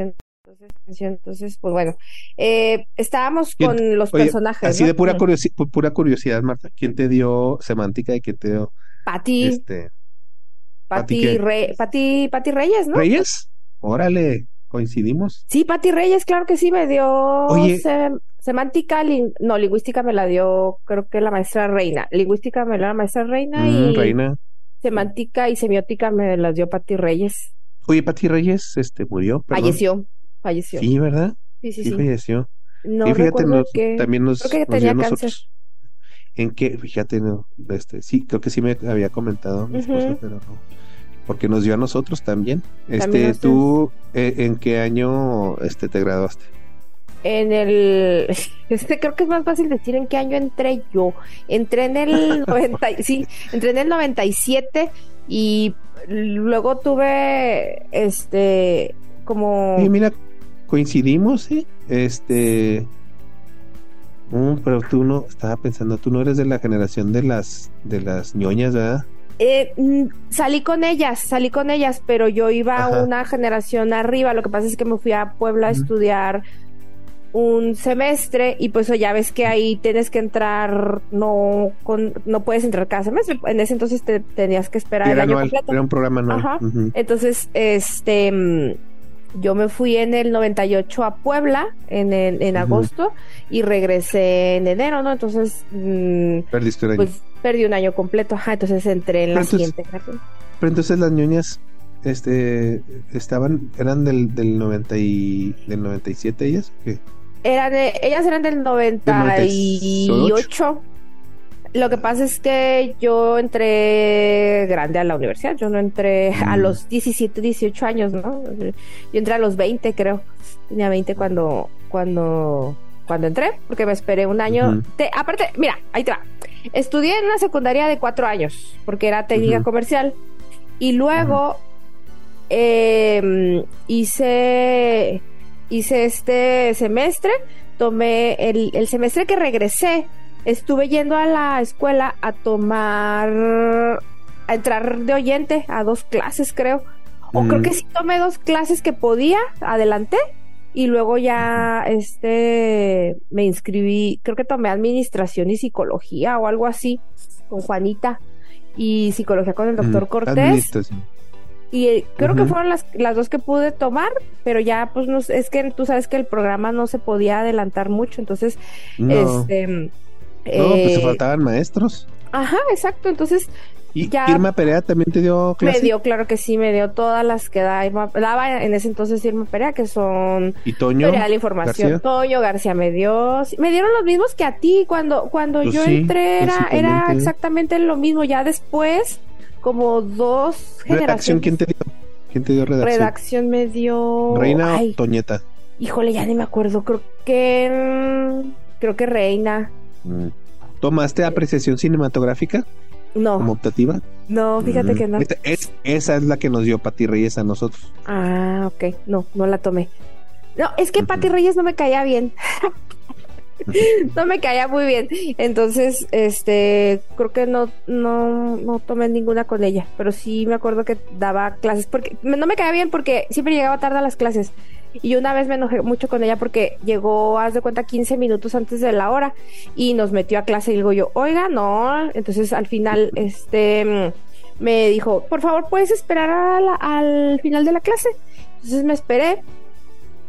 atención. Entonces, entonces pues bueno, eh, estábamos con los personajes. Así de pura, pura curiosidad, Marta, ¿quién te dio semántica y quién te dio? Pati. Este, Pati, Pati, Pati Reyes, ¿no? ¿Reyes? Órale, coincidimos. Sí, Pati Reyes, claro que sí, me dio semántica, no, lingüística me la dio, creo que la maestra Reina. Lingüística me la dio la maestra Reina mm, y Reina. semántica y semiótica me las dio Pati Reyes. Oye, Pati Reyes, este, murió. Falleció, falleció. Sí, ¿verdad? Sí, sí, sí. falleció. No, fíjate, que... también nos, creo que tenía cáncer. En que, fíjate, no, este, sí, creo que sí me había comentado mi esposa, pero no porque nos dio a nosotros también. Este, tú, eh, ¿en qué año este, te graduaste? En el, este creo que es más fácil decir en qué año entré yo. Entré en el 90, sí, entré en el 97 y luego tuve, este, como. Y mira, coincidimos, ¿eh? Este, mm, pero tú no, estaba pensando, tú no eres de la generación de las, de las ñoñas, ¿verdad? Eh, mm, salí con ellas, salí con ellas, pero yo iba una generación arriba. Lo que pasa es que me fui a Puebla a estudiar un semestre y pues ya ves que ahí tienes que entrar, no con, no puedes entrar cada semestre. En ese entonces te tenías que esperar el año completo. Era un programa anual. Entonces, este mm, yo me fui en el 98 a Puebla en, en agosto y regresé en enero, ¿no? Entonces, mm, perdiste un año. Pues perdí un año completo, ajá, entonces entré en la siguiente Pero entonces las ñoñas este estaban eran del del 90 y del 97 ellas ¿qué? Eran ellas eran del 98. Lo que pasa es que yo entré grande a la universidad, yo no entré a mm. los 17, 18 años, ¿no? Yo entré a los 20, creo. Tenía 20 cuando cuando cuando entré, porque me esperé un año. aparte, mira, ahí te va. Estudié en una secundaria de cuatro años, porque era técnica comercial. Y luego em, hice, hice este semestre, tomé el, el semestre que regresé, estuve yendo a la escuela a tomar, a entrar de oyente a dos clases, creo. O creo que sí tomé dos clases que podía, adelanté y luego ya este me inscribí, creo que tomé administración y psicología o algo así con Juanita y psicología con el doctor Cortés. Y eh, creo que fueron las, las dos que pude tomar, pero ya pues no es que tú sabes que el programa no se podía adelantar mucho, entonces este no, pues se eh, faltaban maestros. Ajá, exacto, entonces ¿Y Irma Perea también te dio clase? Me dio, claro que sí, me dio todas las que da daba en ese entonces Irma Perea, que son... ¿Y Toño? la información. Toño García me dio... Me dieron los mismos que a ti cuando, cuando pues yo entré, era, era exactamente lo mismo. Ya después, como dos generaciones... ¿Redacción quién te dio? ¿Quién te dio redacción? Redacción me dio... ¿Reina o Toñeta? Híjole, ya ni me acuerdo. Creo que... Mm, creo que Reina. Mm. ¿Tomaste apreciación cinematográfica? No. ¿Como optativa? No, fíjate que no. esa es la que nos dio Pati Reyes a nosotros. Ah, ok. No, no la tomé. No, es que Pati Reyes no me caía bien. no me caía muy bien. Entonces, este, creo que no, no, no tomé ninguna con ella. Pero sí me acuerdo que daba clases. Porque no me caía bien porque siempre llegaba tarde a las clases. Y una vez me enojé mucho con ella porque llegó, haz de cuenta, 15 minutos antes de la hora y nos metió a clase y digo yo, oiga, no. Entonces al final, este, me dijo, por favor, puedes esperar al final de la clase. Entonces me esperé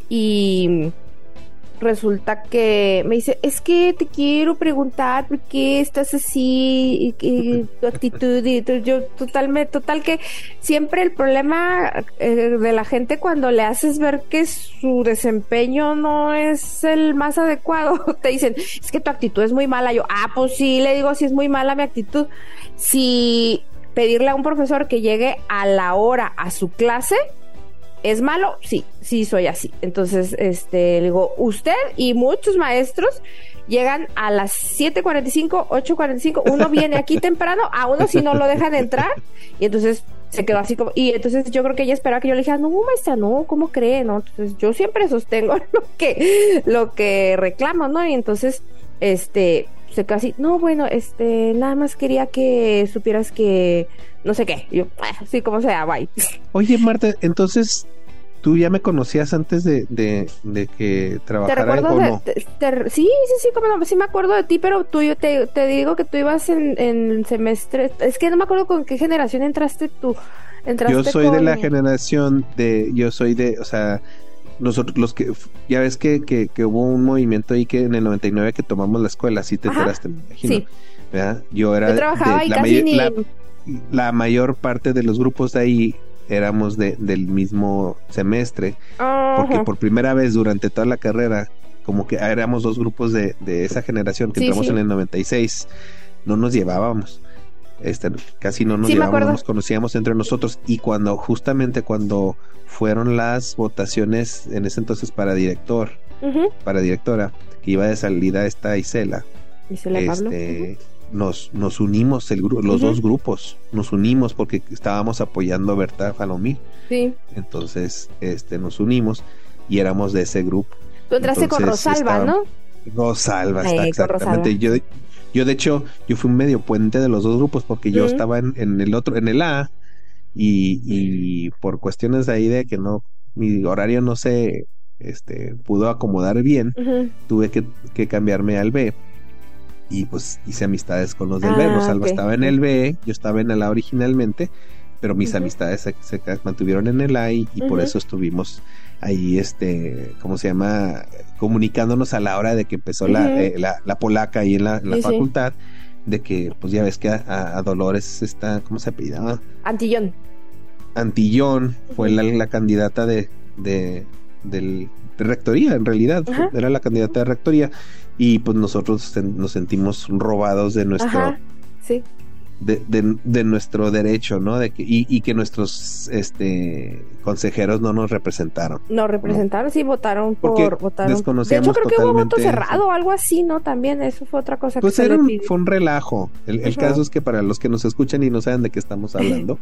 y resulta que me dice, es que te quiero preguntar por qué estás así, y, tu actitud, y yo totalmente, total que siempre el problema eh, de la gente cuando le haces ver que su desempeño no es el más adecuado, te dicen, es que tu actitud es muy mala, yo, ah, pues sí, le digo, si es muy mala mi actitud, si pedirle a un profesor que llegue a la hora a su clase, ¿Es malo? Sí, sí soy así. Entonces, este, le digo, usted y muchos maestros llegan a las 7.45, 8.45, uno viene aquí temprano, a uno si no lo dejan entrar, y entonces se quedó así como, y entonces yo creo que ella esperaba que yo le dijera, no, maestra, no, ¿cómo cree? No, entonces yo siempre sostengo lo que, lo que reclamo, ¿no? Y entonces, este, se casi, no, bueno, este, nada más quería que supieras que no sé qué. yo, ah, sí, como sea, bye. Oye, Marta, entonces ¿Tú ya me conocías antes de, que trabajara ¿Te o no? sí, sí, sí, como sí me acuerdo de ti, pero tú yo te, digo que tú ibas en, en semestre, es que no me acuerdo con qué generación entraste tú. yo soy de la generación de, yo soy de, o sea, nosotros los que, ya ves que, que, hubo un movimiento ahí que en el 99 que tomamos la escuela, si te enteraste, me imagino. Sí. Yo era... trabajaba de, la, casi la mayor parte de los grupos de ahí éramos de, del mismo semestre, porque por primera vez durante toda la carrera, como que éramos dos grupos de, de esa generación que entramos en el 96, no nos llevábamos. Este, casi no nos llevábamos, nos conocíamos entre nosotros y cuando justamente cuando fueron las votaciones en ese entonces para director, para directora, que iba de salida esta Isela, Isela este, nos, nos unimos el los dos grupos, nos unimos porque estábamos apoyando a Berta Falomí. Sí. Entonces, este, nos unimos y éramos de ese grupo. Tú entraste con Rosalba, ¿no? Rosalba, está exactamente. Yo, yo, de hecho, yo fui un medio puente de los dos grupos porque yo estaba en, en, el otro, en el A, y, y por cuestiones de ahí de que no, mi horario no se este, pudo acomodar bien, tuve que, que cambiarme al B y pues hice amistades con los del B. Rosalba estaba en el B, yo estaba en el A originalmente, pero mis amistades se, mantuvieron en el A y, por eso estuvimos ahí, este, ¿cómo se llama? Comunicándonos a la hora de que empezó la, eh, la, polaca ahí en la, facultad, de que, pues ya ves que a, Dolores está, ¿cómo se apellidaba? Antillón. Antillón fue la, candidata de, de, del, rectoría, en realidad, era la candidata de rectoría y pues nosotros nos sentimos robados de nuestro sí. de, de, nuestro derecho no de que y, que nuestros este consejeros no nos representaron no representaron sí votaron por votaron. de hecho creo que hubo voto cerrado o algo así no también eso fue otra cosa pues era un, fue un relajo. El, caso es que para los que nos escuchan y no saben de qué estamos hablando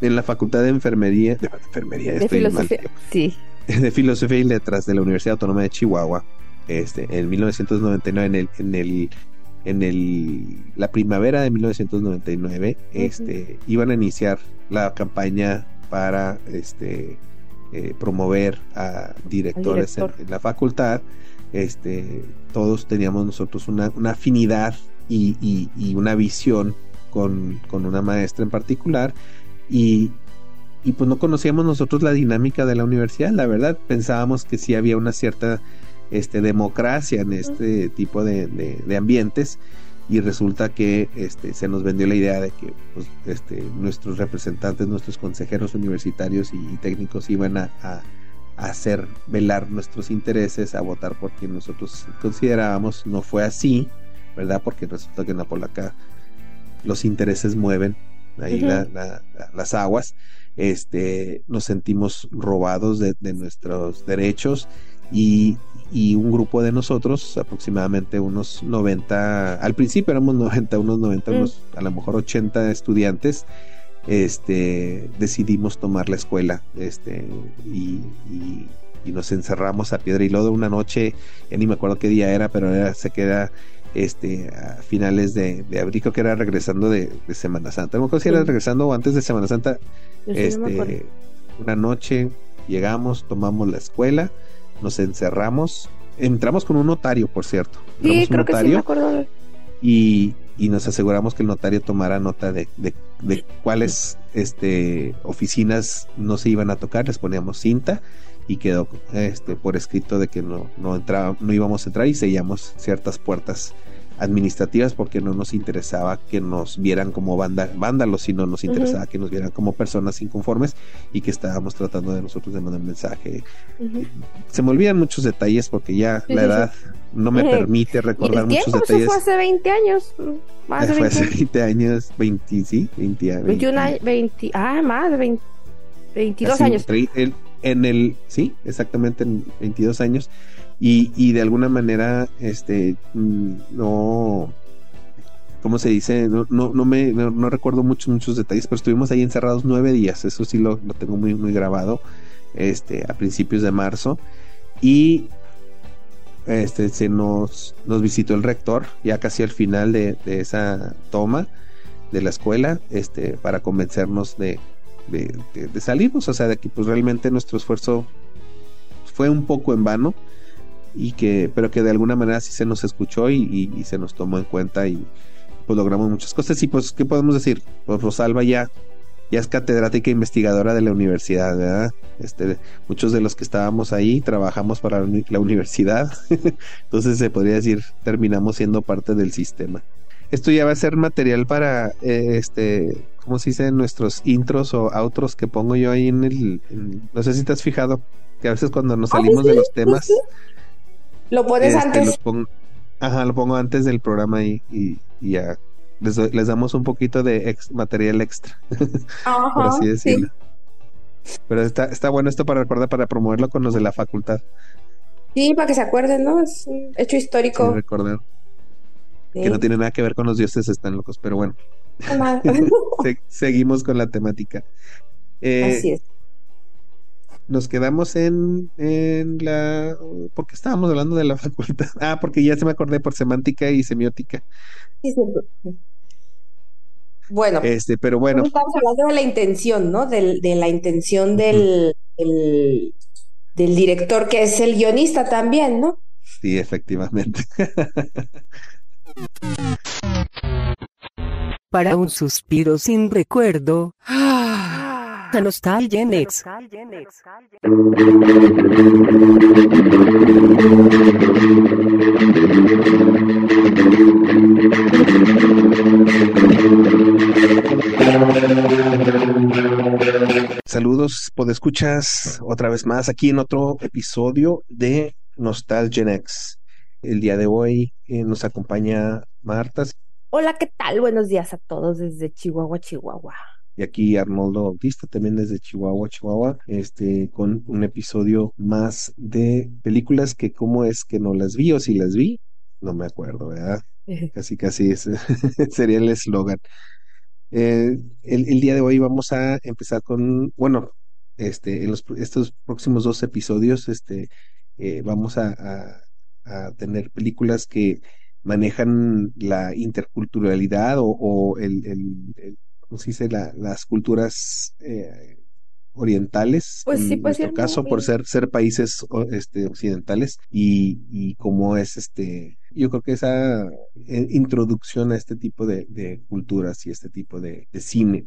en la facultad de enfermería de enfermería de filosofía sí. De filosofía y letras de la Universidad Autónoma de Chihuahua este, en 1999, en el, en el, en el, la primavera de 1999, este, iban a iniciar la campaña para este, eh, promover a directores en, la facultad. Este, todos teníamos nosotros una, una afinidad y, y, una visión con, con, una maestra en particular. Y, y pues no conocíamos nosotros la dinámica de la universidad, la verdad. Pensábamos que sí había una cierta este, democracia en este tipo de, de, ambientes y resulta que este, se nos vendió la idea de que pues, este, nuestros representantes, nuestros consejeros universitarios y, técnicos iban a, a, hacer velar nuestros intereses, a votar por quien nosotros considerábamos. No fue así, ¿verdad? Porque resulta que en la polaca los intereses mueven ahí las aguas. Este, nos sentimos robados de, de nuestros derechos y, y un grupo de nosotros, aproximadamente unos 90, al principio éramos 90, unos 90, mm. unos a lo mejor 80 estudiantes, este, decidimos tomar la escuela, este, y, y, nos encerramos a piedra y lodo una noche, ya ni me acuerdo qué día era, pero era, se queda este, a finales de, abril, creo que era regresando de, Semana Santa, no me acuerdo si era regresando o antes de Semana Santa, este, una noche llegamos, tomamos la escuela, nos encerramos, entramos con un notario, por cierto. Sí, creo que sí, me acuerdo. Y, y nos aseguramos que el notario tomara nota de, de, cuáles este, oficinas no se iban a tocar, les poníamos cinta y quedó este, por escrito de que no, no, entraba, no íbamos a entrar y sellamos ciertas puertas administrativas porque no nos interesaba que nos vieran como banda, vándalos, sino nos interesaba que nos vieran como personas inconformes y que estábamos tratando de nosotros de mandar un mensaje. Se me olvidan muchos detalles porque ya la edad no me permite recordar muchos detalles. Eso fue hace 20 años. Más de 20 fue hace 20 años, 20, sí, 20, 21 años, 20, ah, más de 20, 22 años. En el, sí, exactamente en 22 años y, y de alguna manera este mm, no ¿cómo se dice? No, no, no me no, recuerdo muchos, muchos detalles, pero estuvimos ahí encerrados nueve días, eso sí lo, lo, tengo muy, muy grabado, este, a principios de marzo. Y este se nos, nos visitó el rector, ya casi al final de, de esa toma de la escuela, este, para convencernos de, de, de, salirnos, o sea, de que pues realmente nuestro esfuerzo fue un poco en vano y que, pero que de alguna manera sí se nos escuchó y, se nos tomó en cuenta y pues logramos muchas cosas. Y pues, ¿qué podemos decir? Pues Rosalba ya, ya es catedrática e investigadora de la universidad, ¿verdad? Este, muchos de los que estábamos ahí trabajamos para la universidad, entonces se podría decir, terminamos siendo parte del sistema. Esto ya va a ser material para, eh, este, ¿cómo se dice? Nuestros intros o outros que pongo yo ahí en el, no sé si te has fijado, que a veces cuando nos ah, salimos de los temas... Lo pones este, antes. ajá, lo pongo antes del programa y, y, ya les, damos un poquito de material extra. Ajá, por así decirlo. Pero está, está bueno esto para recordar, para promoverlo con los de la facultad. Sí, para que se acuerden, ¿no? Es un hecho histórico. recordar. Que no tiene nada que ver con los dioses están locos, pero bueno. seguimos con la temática. Eh, así es nos quedamos en, en la... ¿Por qué estábamos hablando de la facultad? Ah, porque ya se me acordé por semántica y semiótica. Bueno. Este, pero bueno. Estamos hablando de la intención, ¿no? de la intención del, del, del director, que es el guionista también, ¿no? Sí, efectivamente. Para un suspiro sin recuerdo. Nostalgia Next. Saludos, podescuchas, otra vez más aquí en otro episodio de Nostalgia Next. El día de hoy eh, nos acompaña Marta. Hola, ¿qué tal? Buenos días a todos desde Chihuahua, Chihuahua y aquí Arnoldo Bautista también desde Chihuahua, Chihuahua, este, con un episodio más de películas que cómo es que no las vi o si las vi, no me acuerdo, ¿verdad? casi, casi ese sería el eslogan. Eh, el, día de hoy vamos a empezar con, bueno, este, en los, estos próximos dos episodios, este, eh, vamos a, tener películas que manejan la interculturalidad o, el, el se dice? las culturas eh, orientales, pues en nuestro caso, por ser, ser países este, occidentales, y, y como es este, yo creo que esa eh, introducción a este tipo de, culturas y este tipo de, cine.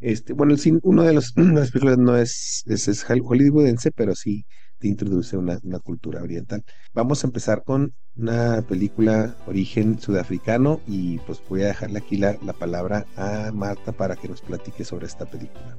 Este, bueno, el uno de los las películas no es, es, es hollywoodense, pero sí te introduce una, una, cultura oriental. Vamos a empezar con una película origen sudafricano y pues voy a dejarle aquí la, la palabra a Marta para que nos platique sobre esta película.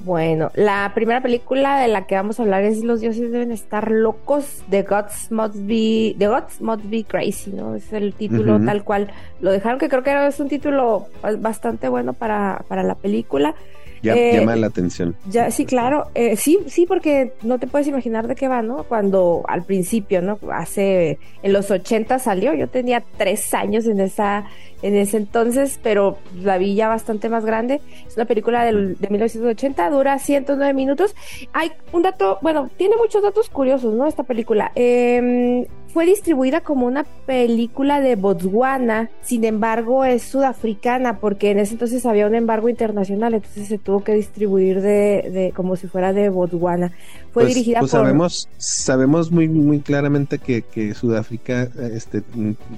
Bueno, la primera película de la que vamos a hablar es Los dioses deben estar locos, The Gods Must Be, The Gods Must Be Crazy, ¿no? Es el título tal cual lo dejaron, que creo que es un título bastante bueno para, para la película. Ya, eh, llama la atención. Ya, sí, claro. Eh, sí, sí, porque no te puedes imaginar de qué va, ¿no? Cuando al principio, ¿no? Hace, en los 80 salió, yo tenía tres años en esa, en ese entonces, pero la vi ya bastante más grande. Es una película del, de 1980, dura 109 minutos. Hay un dato, bueno, tiene muchos datos curiosos, ¿no? Esta película. Eh, fue distribuida como una película de Botswana, sin embargo es sudafricana porque en ese entonces había un embargo internacional, entonces se tuvo que distribuir de, como si fuera de Botswana. Fue pues, dirigida pues por... Sabemos, sabemos muy, muy claramente que, Sudáfrica este,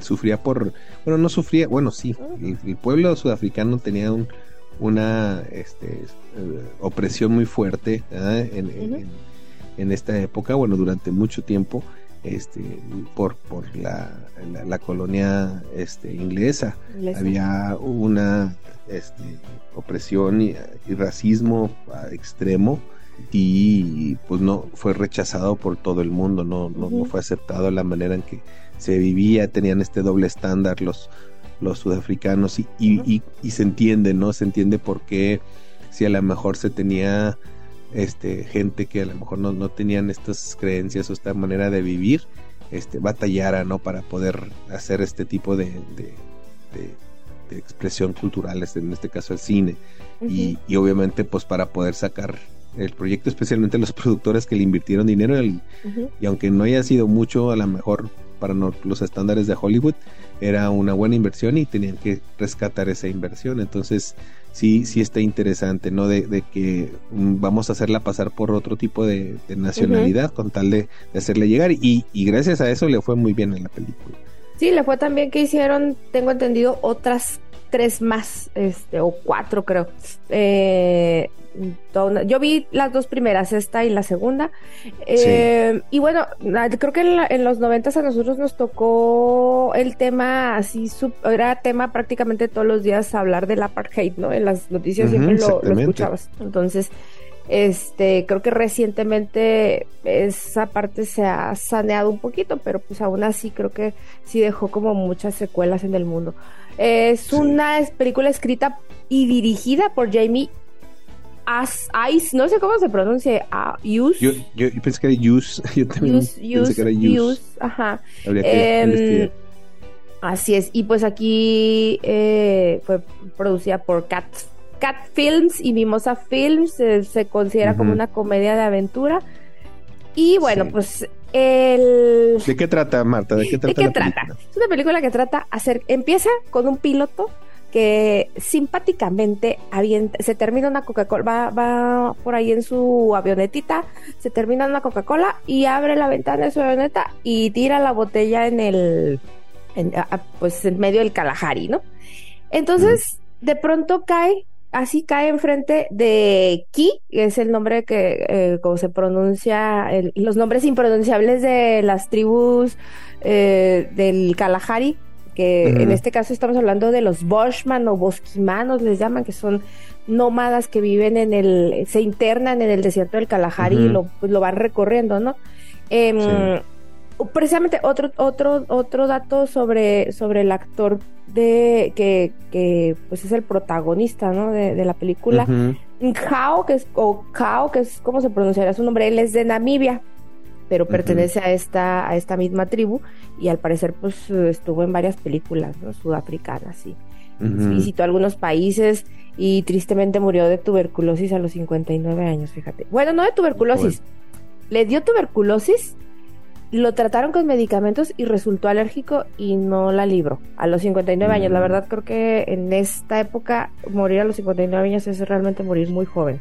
sufría por... Bueno, no sufría, bueno, sí, el, pueblo sudafricano tenía un, una este, eh, opresión muy fuerte en, en esta época, bueno, durante mucho tiempo este, por, por la, la, colonia este, inglesa. Había una este, opresión y, racismo extremo y pues no fue rechazado por todo el mundo, no, no, fue aceptado la manera en que se vivía, tenían este doble estándar los, los sudafricanos y, y, y, se entiende, ¿no? Se entiende por qué si a lo mejor se tenía este, gente que a lo mejor no, no tenían estas creencias o esta manera de vivir, este, batallara ¿no? para poder hacer este tipo de, de, expresión cultural, en este caso el cine, y, obviamente pues para poder sacar el proyecto, especialmente los productores que le invirtieron dinero, y aunque no haya sido mucho, a lo mejor para los estándares de Hollywood, era una buena inversión y tenían que rescatar esa inversión. Entonces, sí, sí está interesante, ¿no? De, que mm, vamos a hacerla pasar por otro tipo de, nacionalidad con tal de, hacerle llegar y, y, gracias a eso le fue muy bien en la película. Sí, le fue también que hicieron, tengo entendido, otras tres más, este, o cuatro creo. Eh, yo vi las dos primeras, esta y la segunda. Eh, y bueno, creo que en, los noventas a nosotros nos tocó el tema así, era tema prácticamente todos los días hablar del apartheid, ¿no? En las noticias siempre lo, escuchabas. Entonces, este, creo que recientemente esa parte se ha saneado un poquito, pero pues aún así creo que sí dejó como muchas secuelas en el mundo. Es una película escrita y dirigida por Jamie As Ice, no sé cómo se pronuncia, uh, Yo, yo, pensé que era Use, yo también use, pensé que era Use. ajá. Em, así es, y pues aquí eh, fue producida por Cat, Cat Films y Mimosa Films, se considera como una comedia de aventura. Y bueno, pues el... ¿De qué trata, Marta? ¿De qué trata? ¿De qué trata? Es una película que trata hacer, empieza con un piloto que simpáticamente se termina una Coca-Cola, va, va, por ahí en su avionetita, se termina una Coca-Cola y abre la ventana de su avioneta y tira la botella en el, pues en medio del Kalahari, ¿no? Entonces, de pronto cae, así cae enfrente de Ki, que es el nombre que, eh, como se pronuncia, los nombres impronunciables de las tribus eh, del Kalahari, que en este caso estamos hablando de los Boschman o bosquimanos, les llaman, que son nómadas que viven en el, se internan en el desierto del Kalahari y lo, pues, lo van recorriendo, ¿no? Em, precisamente otro, otro, otro dato sobre, sobre el actor de que, que pues es el protagonista, ¿no? De, la película. Kao, que es, o Kao, que es como se pronunciaría su nombre, él es de Namibia pero pertenece a esta a esta misma tribu y al parecer pues estuvo en varias películas sudafricanas y visitó algunos países y tristemente murió de tuberculosis a los 59 años, fíjate. Bueno, no de tuberculosis. Le dio tuberculosis, lo trataron con medicamentos y resultó alérgico y no la libró a los 59 años. La mm. verdad creo que en esta época morir a los 59 años es realmente morir muy joven.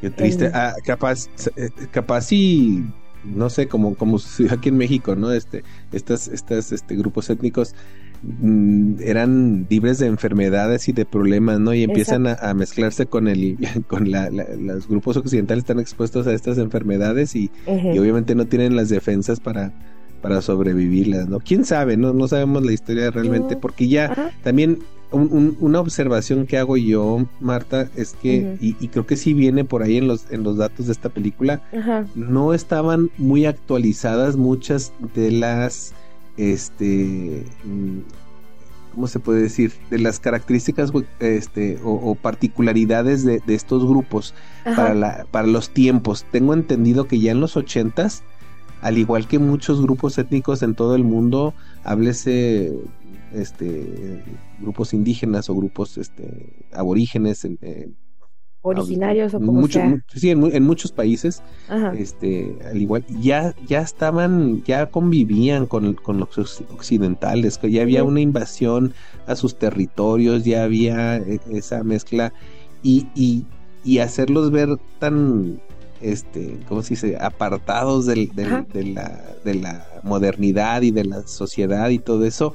Qué triste. Ah, capaz, eh, capaz sí no sé, como, como aquí en México, ¿no? Este, estas, estas, este, grupos étnicos mm, eran libres de enfermedades y de problemas, ¿no? Y empiezan a, mezclarse con el, con la, los grupos occidentales están expuestos a estas enfermedades y, obviamente no tienen las defensas para, para sobrevivirlas, ¿no? ¿Quién sabe? No, no sabemos la historia realmente, porque ya también una observación que hago yo, Marta, es que, y, creo que sí viene por ahí en los, en los datos de esta película, no estaban muy actualizadas muchas de las, este, mm, ¿cómo se puede decir? De las características este, o, particularidades de, estos grupos para, la, para los tiempos. Tengo entendido que ya en los ochentas, al igual que muchos grupos étnicos en todo el mundo, háblese este grupos indígenas o grupos este aborígenes originarios o como mucho, sí en, muchos países este al igual ya ya estaban ya convivían con, con los occidentales que ya había una invasión a sus territorios ya había e, esa mezcla y, y, y hacerlos ver tan este, ¿cómo se dice? apartados del, de, la, de la modernidad y de la sociedad y todo eso,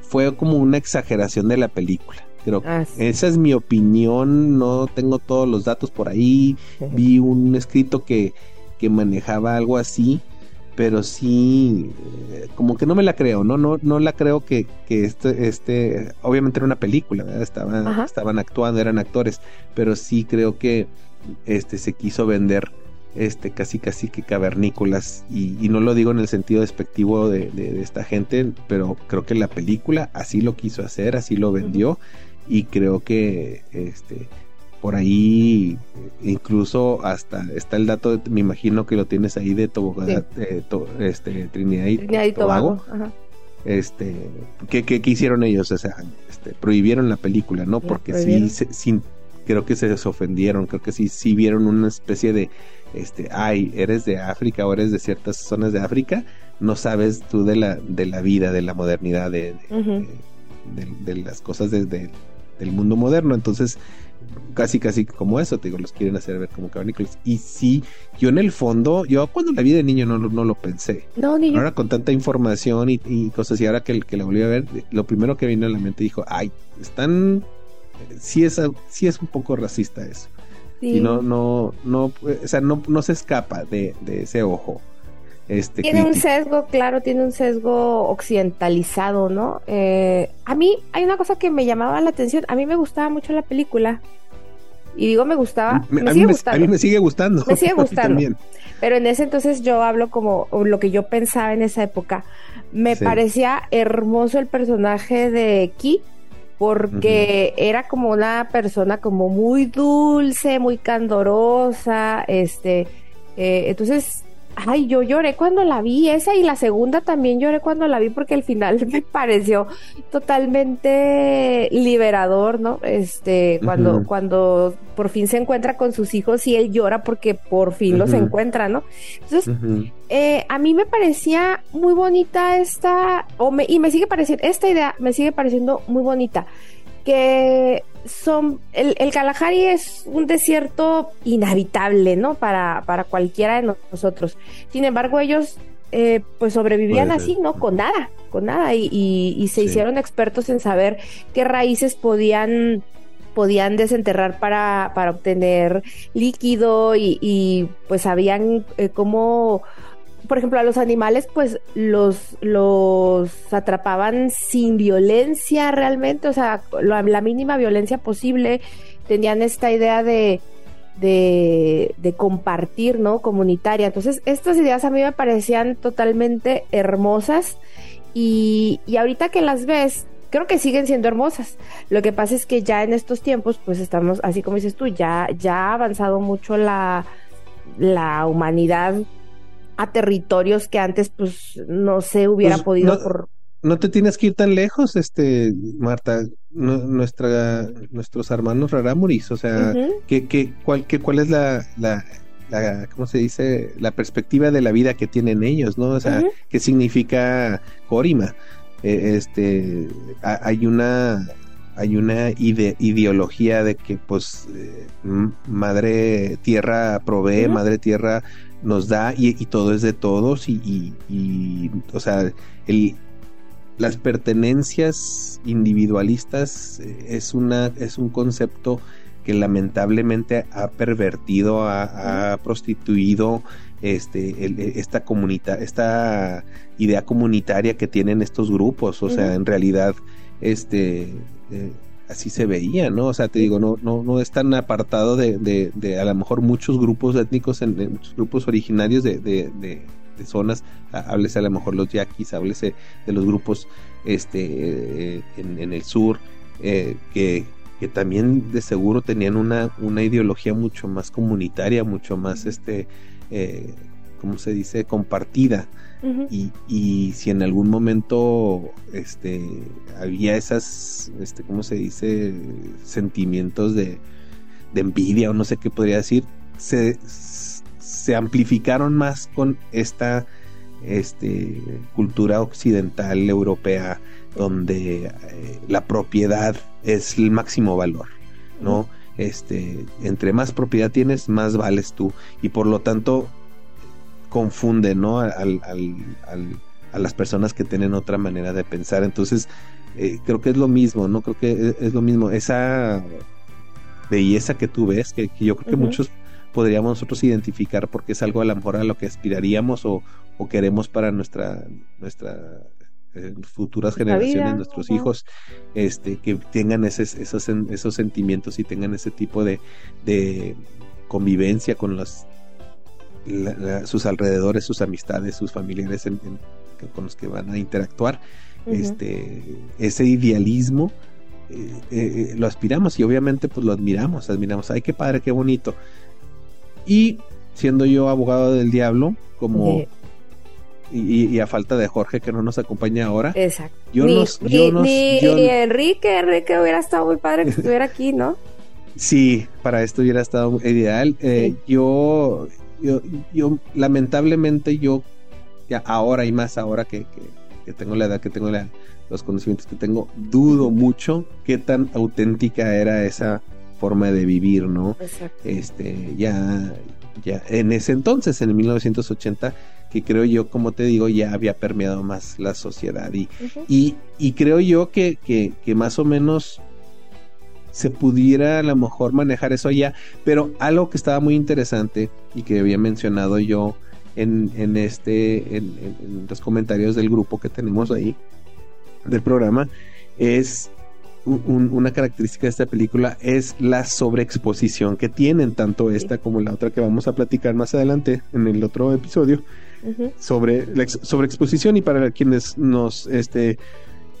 fue como una exageración de la película. Pero ah, esa es mi opinión, no tengo todos los datos por ahí. Vi un escrito que, que manejaba algo así, pero sí, eh, como que no me la creo, ¿no? No, no la creo que, que este, este, obviamente era una película, Estaban, estaban actuando, eran actores, pero sí creo que este se quiso vender este, casi casi que cavernícolas. Y, no lo digo en el sentido despectivo de, esta gente, pero creo que la película así lo quiso hacer, así lo vendió y creo que este por ahí incluso hasta está el dato, me imagino que lo tienes ahí de Tobogán, este, Trinidad y, Tobago. Este, ¿qué, ¿qué, hicieron ellos? O sea, este, prohibieron la película, ¿no? Porque sí, sin, creo que se ofendieron, creo que sí, sí vieron una especie de este, ay, eres de África o eres de ciertas zonas de África, no sabes tú de la, de la vida, de la modernidad, de, de, las cosas desde del mundo moderno. Entonces, casi casi como eso, te digo, los quieren hacer ver como cavernícolas. Y sí, yo en el fondo, yo cuando la vi de niño no, no lo pensé. No, ni Ahora con tanta información y, cosas, y ahora que, que la volví a ver, lo primero que vino a la mente dijo, ay, están, sí es, sí es un poco racista eso. Y no, no, no, o sea, no, no se escapa de, de ese ojo. Este, tiene un sesgo, claro, tiene un sesgo occidentalizado, ¿no? Eh, a mí hay una cosa que me llamaba la atención, a mí me gustaba mucho la película. Y digo me gustaba, me, sigue gustando. A mí me sigue gustando. Me sigue gustando. Pero en ese entonces yo hablo como lo que yo pensaba en esa época. Me parecía hermoso el personaje de Ki porque era como una persona como muy dulce, muy candorosa, este, eh, entonces Ay, yo lloré cuando la vi, esa y la segunda también lloré cuando la vi porque al final me pareció totalmente liberador, ¿no? Este, cuando, cuando por fin se encuentra con sus hijos y él llora porque por fin los encuentra, ¿no? Entonces, eh, a mí me parecía muy bonita esta, o me, y me sigue pareciendo, esta idea me sigue pareciendo muy bonita, que son el, el, Kalahari es un desierto inhabitable, ¿no? Para, para cualquiera de nosotros. Sin embargo, ellos eh, pues sobrevivían así, ¿no? Con nada, con nada. Y, y, se hicieron expertos en saber qué raíces podían podían desenterrar para, para obtener líquido y, y pues sabían eh, cómo por ejemplo, a los animales, pues los, los atrapaban sin violencia realmente, o sea, la, mínima violencia posible. Tenían esta idea de, de, de, compartir, ¿no? Comunitaria. Entonces, estas ideas a mí me parecían totalmente hermosas y, y ahorita que las ves, creo que siguen siendo hermosas. Lo que pasa es que ya en estos tiempos, pues estamos, así como dices tú, ya, ya ha avanzado mucho la, la humanidad a territorios que antes pues no se hubiera pues, podido no, por no te tienes que ir tan lejos este Marta nuestra nuestros hermanos rarámuris o sea que, cuál que, cuál es la, la la, ¿cómo se dice? La perspectiva de la vida que tienen ellos, ¿no? O sea, ¿qué significa Corima? Eh, este, hay una, hay una ideología de que, pues, eh, madre tierra provee, madre tierra nos da y, todo es de todos y, o sea, el, las pertenencias individualistas eh, es, una, es un concepto que lamentablemente ha pervertido, ha, prostituido este, e, esta comunidad, esta idea comunitaria que tienen estos grupos. O sea, en realidad, este, eh, así se veía, ¿no? O sea, te digo, no, no, no es tan apartado de, de, a lo mejor muchos grupos étnicos, en, muchos grupos originarios de, de, zonas, háblese a lo mejor los yaquis, háblese de los grupos este en, el sur, eh, que, que, también de seguro tenían una, una ideología mucho más comunitaria, mucho más este eh, ¿cómo se dice? compartida y, si en algún momento este, había esas, este, ¿cómo se dice? Sentimientos de, envidia o no sé qué podría decir, se, se amplificaron más con esta este, cultura occidental europea donde eh, la propiedad es el máximo valor, ¿no? Este, entre más propiedad tienes, más vales tú y por lo tanto confunde, ¿no? Al, a las personas que tienen otra manera de pensar. Entonces, eh, creo que es lo mismo, ¿no? Creo que es, lo mismo. Esa belleza que tú ves, que, yo creo que muchos podríamos nosotros identificar porque es algo a lo mejor a lo que aspiraríamos o, queremos para nuestra, nuestra eh, futuras generaciones, nuestros hijos, este, que tengan ese, esos, esos sentimientos y tengan ese tipo de, de convivencia con las sus alrededores, sus amistades, sus familiares con los que van a interactuar. este, ese idealismo eh, eh, lo aspiramos y obviamente pues lo admiramos, admiramos, ay qué padre, qué bonito. Y siendo yo abogado del diablo, como... Y, a falta de Jorge que no nos acompaña ahora. Exacto. Yo ni, Enrique, Enrique hubiera estado muy padre que estuviera aquí, ¿no? Sí, para esto hubiera estado ideal. Eh, yo yo, yo lamentablemente yo ya ahora y más ahora que, que, tengo la edad que tengo la los conocimientos que tengo, dudo mucho qué tan auténtica era esa forma de vivir, ¿no? Este, ya, ya, en ese entonces, en el 1980, que creo yo, como te digo, ya había permeado más la sociedad. Y, y, y, creo yo que, que, que, más o menos se pudiera a lo mejor manejar eso ya. Pero algo que estaba muy interesante y que había mencionado yo en, en este, en, en los comentarios del grupo que tenemos ahí, del programa, es una característica de esta película es la sobreexposición que tienen, tanto esta como la otra que vamos a platicar más adelante en el otro episodio, sobre la sobreexposición y para quienes nos, este,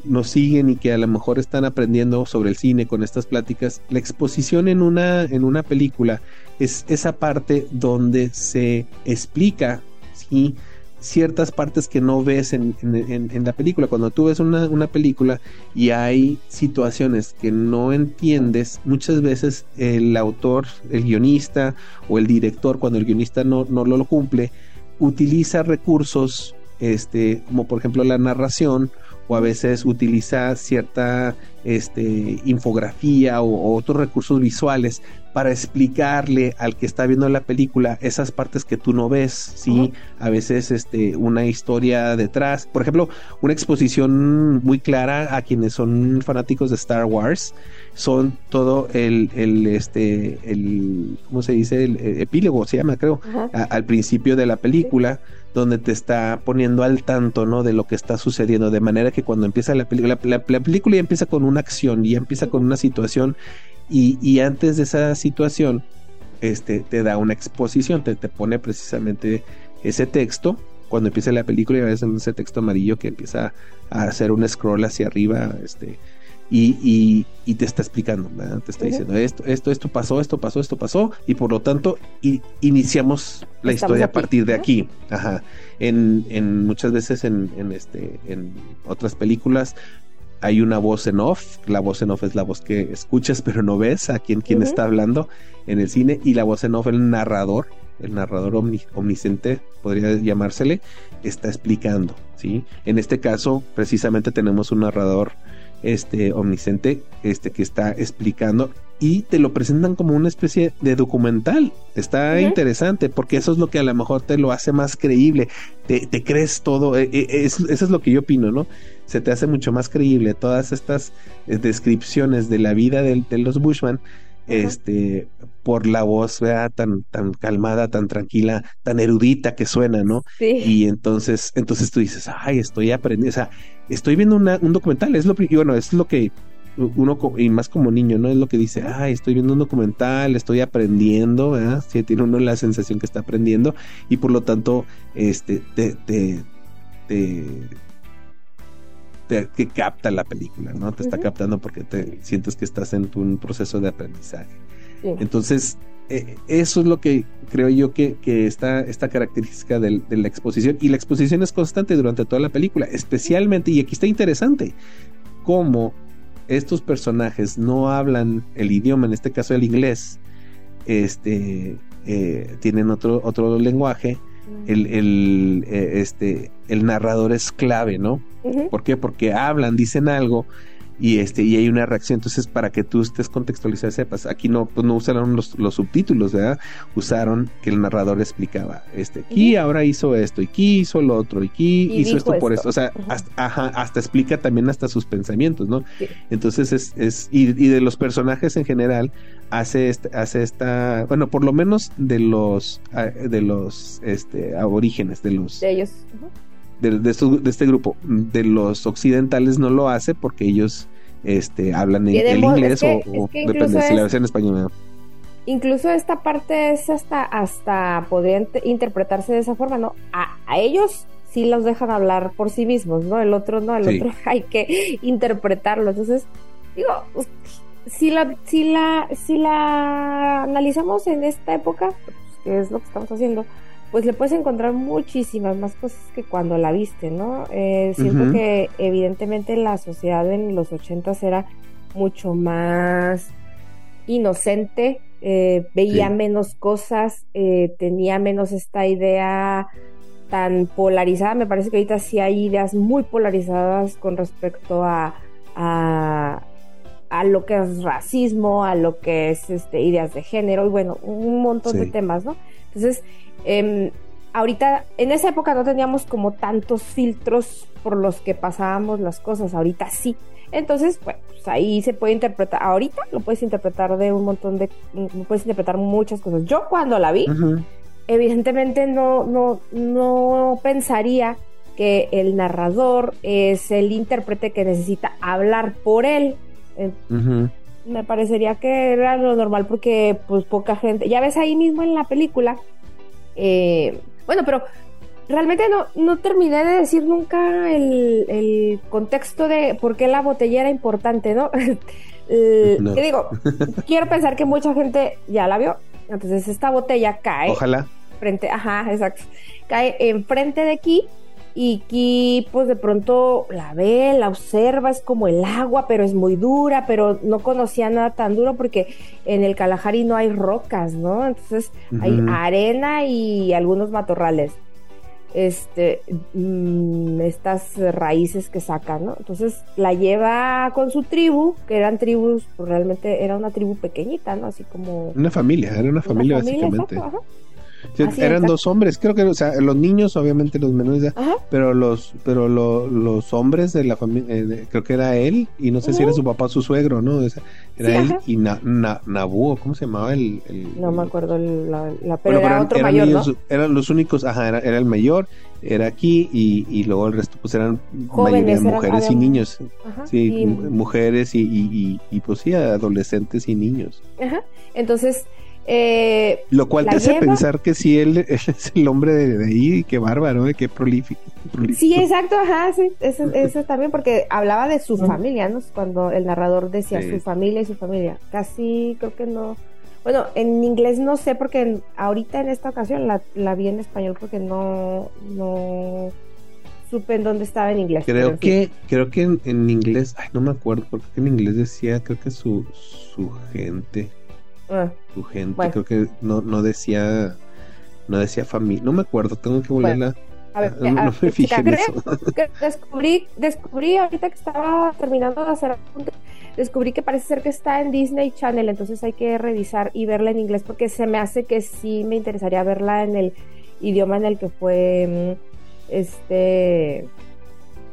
nos siguen y que a lo mejor están aprendiendo sobre el cine con estas pláticas, la exposición en una, en una película es esa parte donde se explica, ¿sí? ciertas partes que no ves en, la película. Cuando tú ves una, película y hay situaciones que no entiendes, muchas veces el autor, el guionista o el director, cuando el guionista no, no lo cumple, utiliza recursos este, como por ejemplo la narración o a veces utiliza cierta este, infografía o, otros recursos visuales para explicarle al que está viendo la película esas partes que tú no ves, ¿sí? A veces este, una historia detrás. Por ejemplo, una exposición muy clara a quienes son fanáticos de Star Wars son todo el, el este, el, ¿cómo se dice? El, epílogo, se llama, creo, al principio de la película donde te está poniendo al tanto, ¿no? De lo que está sucediendo, de manera que cuando empieza la película, la, película ya empieza con una acción, ya empieza con una situación y, y, antes de esa situación, este, te da una exposición, te, te pone precisamente ese texto cuando empieza la película y a veces ese texto amarillo que empieza a hacer un scroll hacia arriba, este, y, y, te está explicando, te está diciendo esto, esto, esto pasó, esto pasó, esto pasó, y por lo tanto y, iniciamos la historia a partir de aquí. Ajá. En, en muchas veces en, en, este, en otras películas hay una voz en off, la voz en off es la voz que escuchas pero no ves a quién, quién está hablando en el cine, y la voz en off, el narrador, el narrador omnisciente, podría llamársele, está explicando, ¿sí? En este caso, precisamente tenemos un narrador este omnisciente este que está explicando y te lo presentan como una especie de documental. Está interesante porque eso es lo que a lo mejor te lo hace más creíble. Te, crees todo. E, e, eso es lo que yo opino, ¿no? Se te hace mucho más creíble todas estas eh, descripciones de la vida de, de los Bushman este, por la voz tan, tan calmada, tan tranquila, tan erudita que suena, ¿no? Sí. Y entonces, entonces tú dices, ay, estoy aprendiendo, o sea, estoy viendo un documental, es lo, y bueno, es lo que uno, y más como niño, ¿no? Es lo que dice, ay, estoy viendo un documental, estoy aprendiendo, ¿verdad? Sí, tiene uno la sensación que está aprendiendo y por lo tanto, este, te, te, te que capta la película, ¿no? Te está captando porque te sientes que estás en un proceso de aprendizaje. Entonces, eh, eso es lo que creo yo que, que está esta característica de, la exposición. Y la exposición es constante durante toda la película, especialmente, y aquí está interesante, cómo estos personajes no hablan el idioma, en este caso el inglés, este, eh, tienen otro, otro lenguaje el, el, eh, este, el narrador es clave, ¿no? ¿Por qué? Porque hablan, dicen algo y este y hay una reacción. Entonces para que tú estés contextualizado sepas aquí no pues no usaron los, subtítulos verdad usaron que el narrador explicaba este aquí ahora hizo esto y aquí hizo lo otro y aquí hizo esto, por esto o sea hasta, hasta explica también hasta sus pensamientos no entonces es, es y, y, de los personajes en general hace este, hace esta bueno por lo menos de los de los este aborígenes de los de ellos de, este grupo. De los occidentales no lo hace porque ellos este, hablan en, el inglés o, depende si la versión en español. Incluso esta parte es hasta, hasta podría interpretarse de esa forma, ¿no? A, ellos sí los dejan hablar por sí mismos, ¿no? El otro no, el otro hay que interpretarlo. Entonces, digo, si la, si la, si la analizamos en esta época, pues, que es lo que estamos haciendo, pues le puedes encontrar muchísimas más cosas que cuando la viste, ¿no? Eh, siento que evidentemente la sociedad en los ochentas era mucho más inocente, eh, veía menos cosas, eh, tenía menos esta idea tan polarizada. Me parece que ahorita sí hay ideas muy polarizadas con respecto a, a, lo que es racismo, a lo que es este, ideas de género y bueno, un montón de temas, ¿no? Entonces, eh, ahorita, en esa época no teníamos como tantos filtros por los que pasábamos las cosas, ahorita sí. Entonces, bueno, pues ahí se puede interpretar, ahorita lo puedes interpretar de un montón de, puedes interpretar muchas cosas. Yo cuando la vi, evidentemente no, no, no pensaría que el narrador es el intérprete que necesita hablar por él. Eh, me parecería que era lo normal porque pues poca gente, ya ves ahí mismo en la película, eh, bueno, pero realmente no, no terminé de decir nunca el, contexto de por qué la botella era importante, ¿no? ¿Qué digo? Quiero pensar que mucha gente ya la vio. Entonces esta botella cae. Ojalá. Frente, ajá, exacto. Cae enfrente de Ki y Ki pues de pronto la ve, la observa, es como el agua, pero es muy dura, pero no conocía nada tan duro porque en el Kalahari no hay rocas, ¿no? Entonces hay arena y algunos matorrales. Este, mm, estas raíces que sacan, ¿no? Entonces la lleva con su tribu, que eran tribus, pues realmente era una tribu pequeñita, ¿no? Así como... Una familia, era una familia, básicamente eran dos hombres, creo que, o sea, los niños, obviamente los menores, pero los, pero los hombres de la familia, eh, creo que era él y no sé si era su papá o su suegro, ¿no? era él y na, ¿cómo se llamaba el? no me acuerdo, la, pero era otro mayor, ¿no? Eran los únicos, ajá, era, el mayor, era aquí y, y luego el resto pues eran Jóvenes, mujeres y niños, sí, mujeres y, y, y, pues sí, adolescentes y niños. Ajá, entonces eh, Lo cual te hace pensar que si él, es el hombre de, ahí, qué bárbaro, qué prolífico, Sí, exacto, ajá, sí, eso, eso también, porque hablaba de su familia, ¿no? Cuando el narrador decía su familia y su familia. Casi creo que no. Bueno, en inglés no sé, porque ahorita en esta ocasión la, la vi en español porque no, no supe en dónde estaba en inglés. Creo que, creo que en, inglés, ay, no me acuerdo, porque en inglés decía, creo que su, su gente Ah, tu gente, creo que no, no decía, no decía familia, no me acuerdo, tengo que volverla. A ver, no, ah, me fijé en eso. descubrí, descubrí ahorita que estaba terminando de hacer descubrí que parece ser que está en Disney Channel, entonces hay que revisar y verla en inglés porque se me hace que sí me interesaría verla en el idioma en el que fue mm, este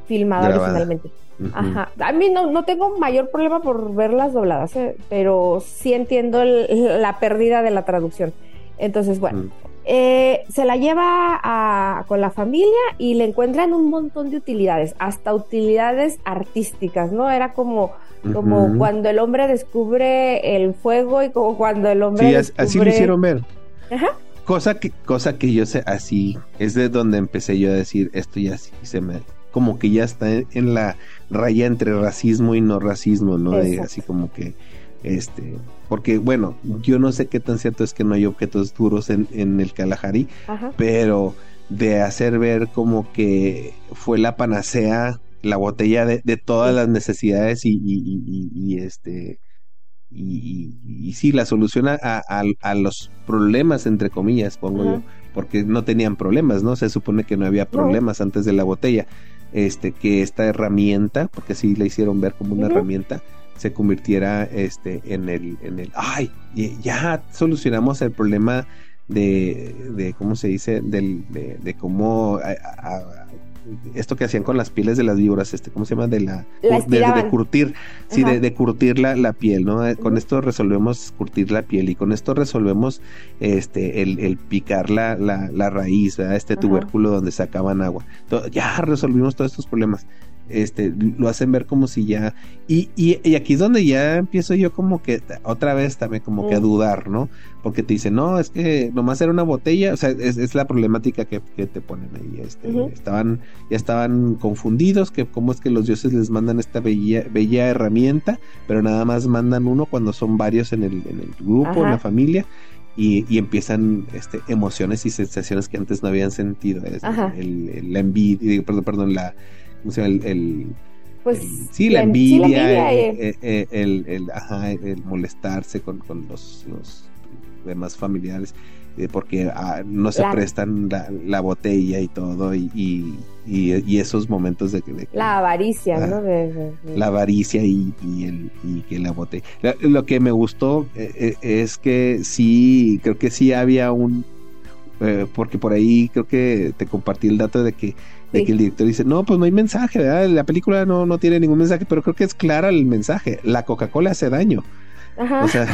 filmada originalmente. Ajá. A mí no, no tengo mayor problema por verlas dobladas, ¿eh? pero sí entiendo la pérdida de la traducción. Entonces, bueno, eh, se la lleva con la familia y le encuentran un montón de utilidades, hasta utilidades artísticas, ¿no? Era como, como cuando el hombre descubre el fuego y como cuando el hombre. Sí, así lo hicieron ver. Ajá. Cosa que, cosa que yo sé, así es de donde empecé yo a decir esto ya sí se me como que ya está en la raya entre racismo y no racismo, ¿no? así como que, este, porque bueno, yo no sé qué tan cierto es que no hay objetos duros en, en el Kalahari, pero de hacer ver como que fue la panacea, la botella de, de todas las necesidades y, y, y, este y, y, sí, la solución a, a, los problemas, entre comillas, pongo yo, porque no tenían problemas, ¿no? Se supone que no había problemas antes de la botella, este, que esta herramienta, porque así la hicieron ver como una herramienta, se convirtiera este, en el, en el, ay, ya solucionamos el problema de, de ¿cómo se dice? Del, de, de cómo esto que hacían con las pieles de las víboras, este, ¿cómo se llama? De la, de, curtir, sí, de, curtir la, la, piel, ¿no? Eh, con esto resolvemos curtir la piel y con esto resolvemos este el, el picar la, la, la raíz, este tubérculo donde sacaban agua. ya resolvimos todos estos problemas este, lo hacen ver como si ya... Y, y, aquí es donde ya empiezo yo como que otra vez también como que a mm. dudar, ¿no? Porque te dicen, no, es que nomás era una botella, o sea, es, la problemática que, te ponen ahí. Este, Estaban, ya estaban confundidos, que cómo es que los dioses les mandan esta bella, bella herramienta, pero nada más mandan uno cuando son varios en el, en el grupo, en la familia. Y, y, empiezan este, emociones y sensaciones que antes no habían sentido. el, la envidia, perdón, perdón, la, el, pues, sí, la envidia, eh. Eh, eh, el, el, ajá, el, molestarse con, con los, los, demás familiares. eh, porque ah, no se prestan la, botella y todo, y, y, esos momentos de, que... la avaricia, ¿no? La avaricia y, el, y que la botella. Lo que me gustó eh, es que sí, creo que sí había un... porque por ahí creo que te compartí el dato de que de que el director dice, no, pues no hay mensaje, ¿verdad? La película no, no tiene ningún mensaje, pero creo que es clara el mensaje. La Coca-Cola hace daño. Ajá. O sea,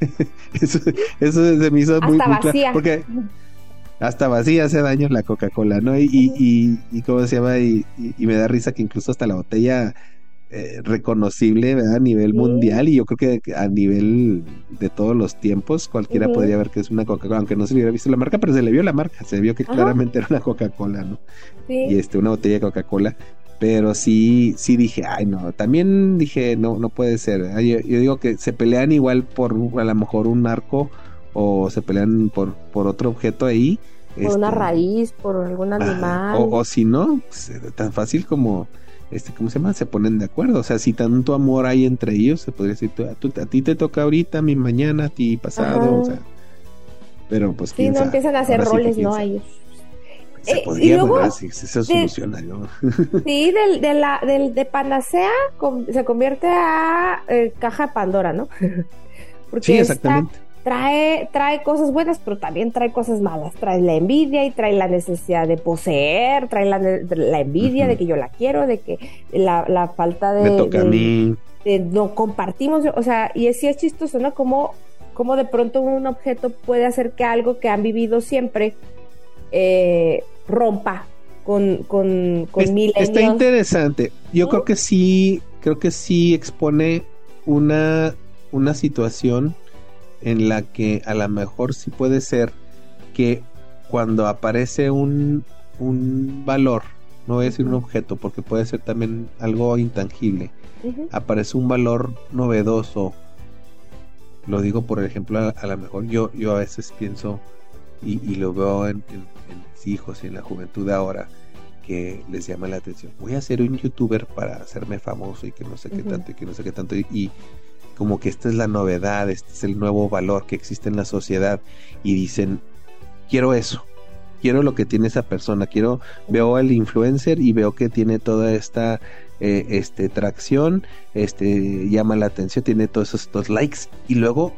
eso, eso se me hizo muy, vacía. porque hasta vacía hace daño la Coca-Cola, ¿no? Y, y, y, ¿cómo se llama? Y, y, me da risa que incluso hasta la botella eh, reconocible, ¿verdad? A nivel mundial y yo creo que a nivel de todos los tiempos cualquiera podría ver que es una Coca-Cola, aunque no se le hubiera visto la marca, pero se le vio la marca, se vio que claramente era una Coca-Cola, ¿no? Y este, una botella de Coca-Cola pero sí, sí dije, ay no, también dije, no, no puede ser. Yo, digo que se pelean igual por a lo mejor un arco o se pelean por, por otro objeto ahí. Por una este, raíz, por algún animal. o, si no, pues, tan fácil como, este, ¿cómo se llama? Se ponen de acuerdo. O sea, si tanto amor hay entre ellos, se podría decir, a, a ti te toca ahorita, a mí mañana, a ti pasado, o sea. Pero pues... Sí, no empiezan a hacer roles, ¿no? ellos. Se eh, podría, ¿verdad? Si, se soluciona, ¿no? sí, del, de, la, del, de Panacea se convierte a eh, caja de Pandora, ¿no? Porque sí, exactamente. Trae, trae cosas buenas, pero también trae cosas malas. Trae la envidia y trae la necesidad de poseer, trae la, la envidia de que yo la quiero, de que la, la falta de... Me toca a mí. De, no compartimos, o sea, y es, sí es chistoso, ¿no? Como, como de pronto un objeto puede hacer que algo que han vivido siempre eh, rompa con, con, con Está interesante. Yo creo que sí, creo que sí expone una, una situación en la que a lo mejor sí puede ser que cuando aparece un, un valor, no voy a decir un objeto, porque puede ser también algo intangible, aparece un valor novedoso. Lo digo por ejemplo, a, lo mejor yo, yo a veces pienso y, lo veo en, hijos y en la juventud ahora que les llama la atención. Voy a ser un youtuber para hacerme famoso y que no sé qué tanto y que no sé qué tanto. Y, como que esta es la novedad, este es el nuevo valor que existe en la sociedad. Y dicen, quiero eso, quiero lo que tiene esa persona, quiero, veo al influencer y veo que tiene toda esta eh, este, tracción, este, llama la atención, tiene todos estos likes y luego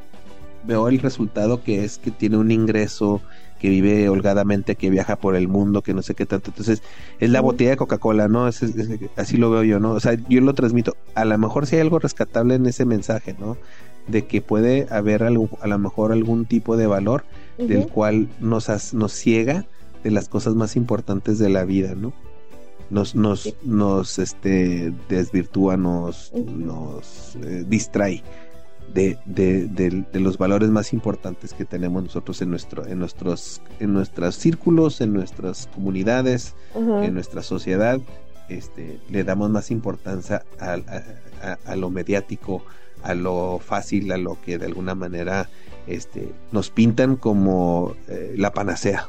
veo el resultado que es que tiene un ingreso que vive holgadamente, que viaja por el mundo, que no sé qué tanto. Entonces, es la botella de Coca-Cola, ¿no? así lo veo yo, ¿no? O sea, yo lo transmito. A lo mejor si hay algo rescatable en ese mensaje, ¿no? De que puede haber algo, a lo mejor algún tipo de valor del cual nos, nos ciega de las cosas más importantes de la vida, ¿no? Nos, nos, nos este, desvirtúa, nos, nos eh, distrae de, de, de, los valores más importantes que tenemos nosotros en nuestro en nuestros en nuestros círculos en nuestras comunidades en nuestra sociedad este le damos más importancia a, a, lo mediático a lo fácil a lo que de alguna manera este nos pintan como eh, la panacea.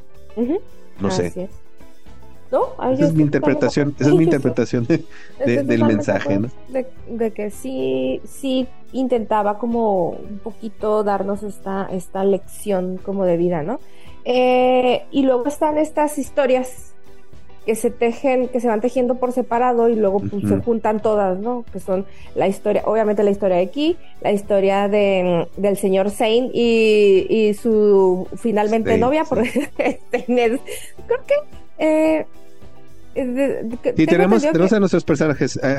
No sé esa es mi interpretación, esa es mi interpretación del mensaje, ¿no? De, que sí, sí intentaba como un poquito darnos esta, esta lección como de vida, ¿no? Eh, y luego están estas historias que se tejen, que se van tejiendo por separado y luego pues, se juntan todas, ¿no? Que son la historia, obviamente la historia de aquí, la historia de, del señor Zane y, y su finalmente novia, porque creo que eh, sí, tenemos, tenemos a nuestros personajes. Eh,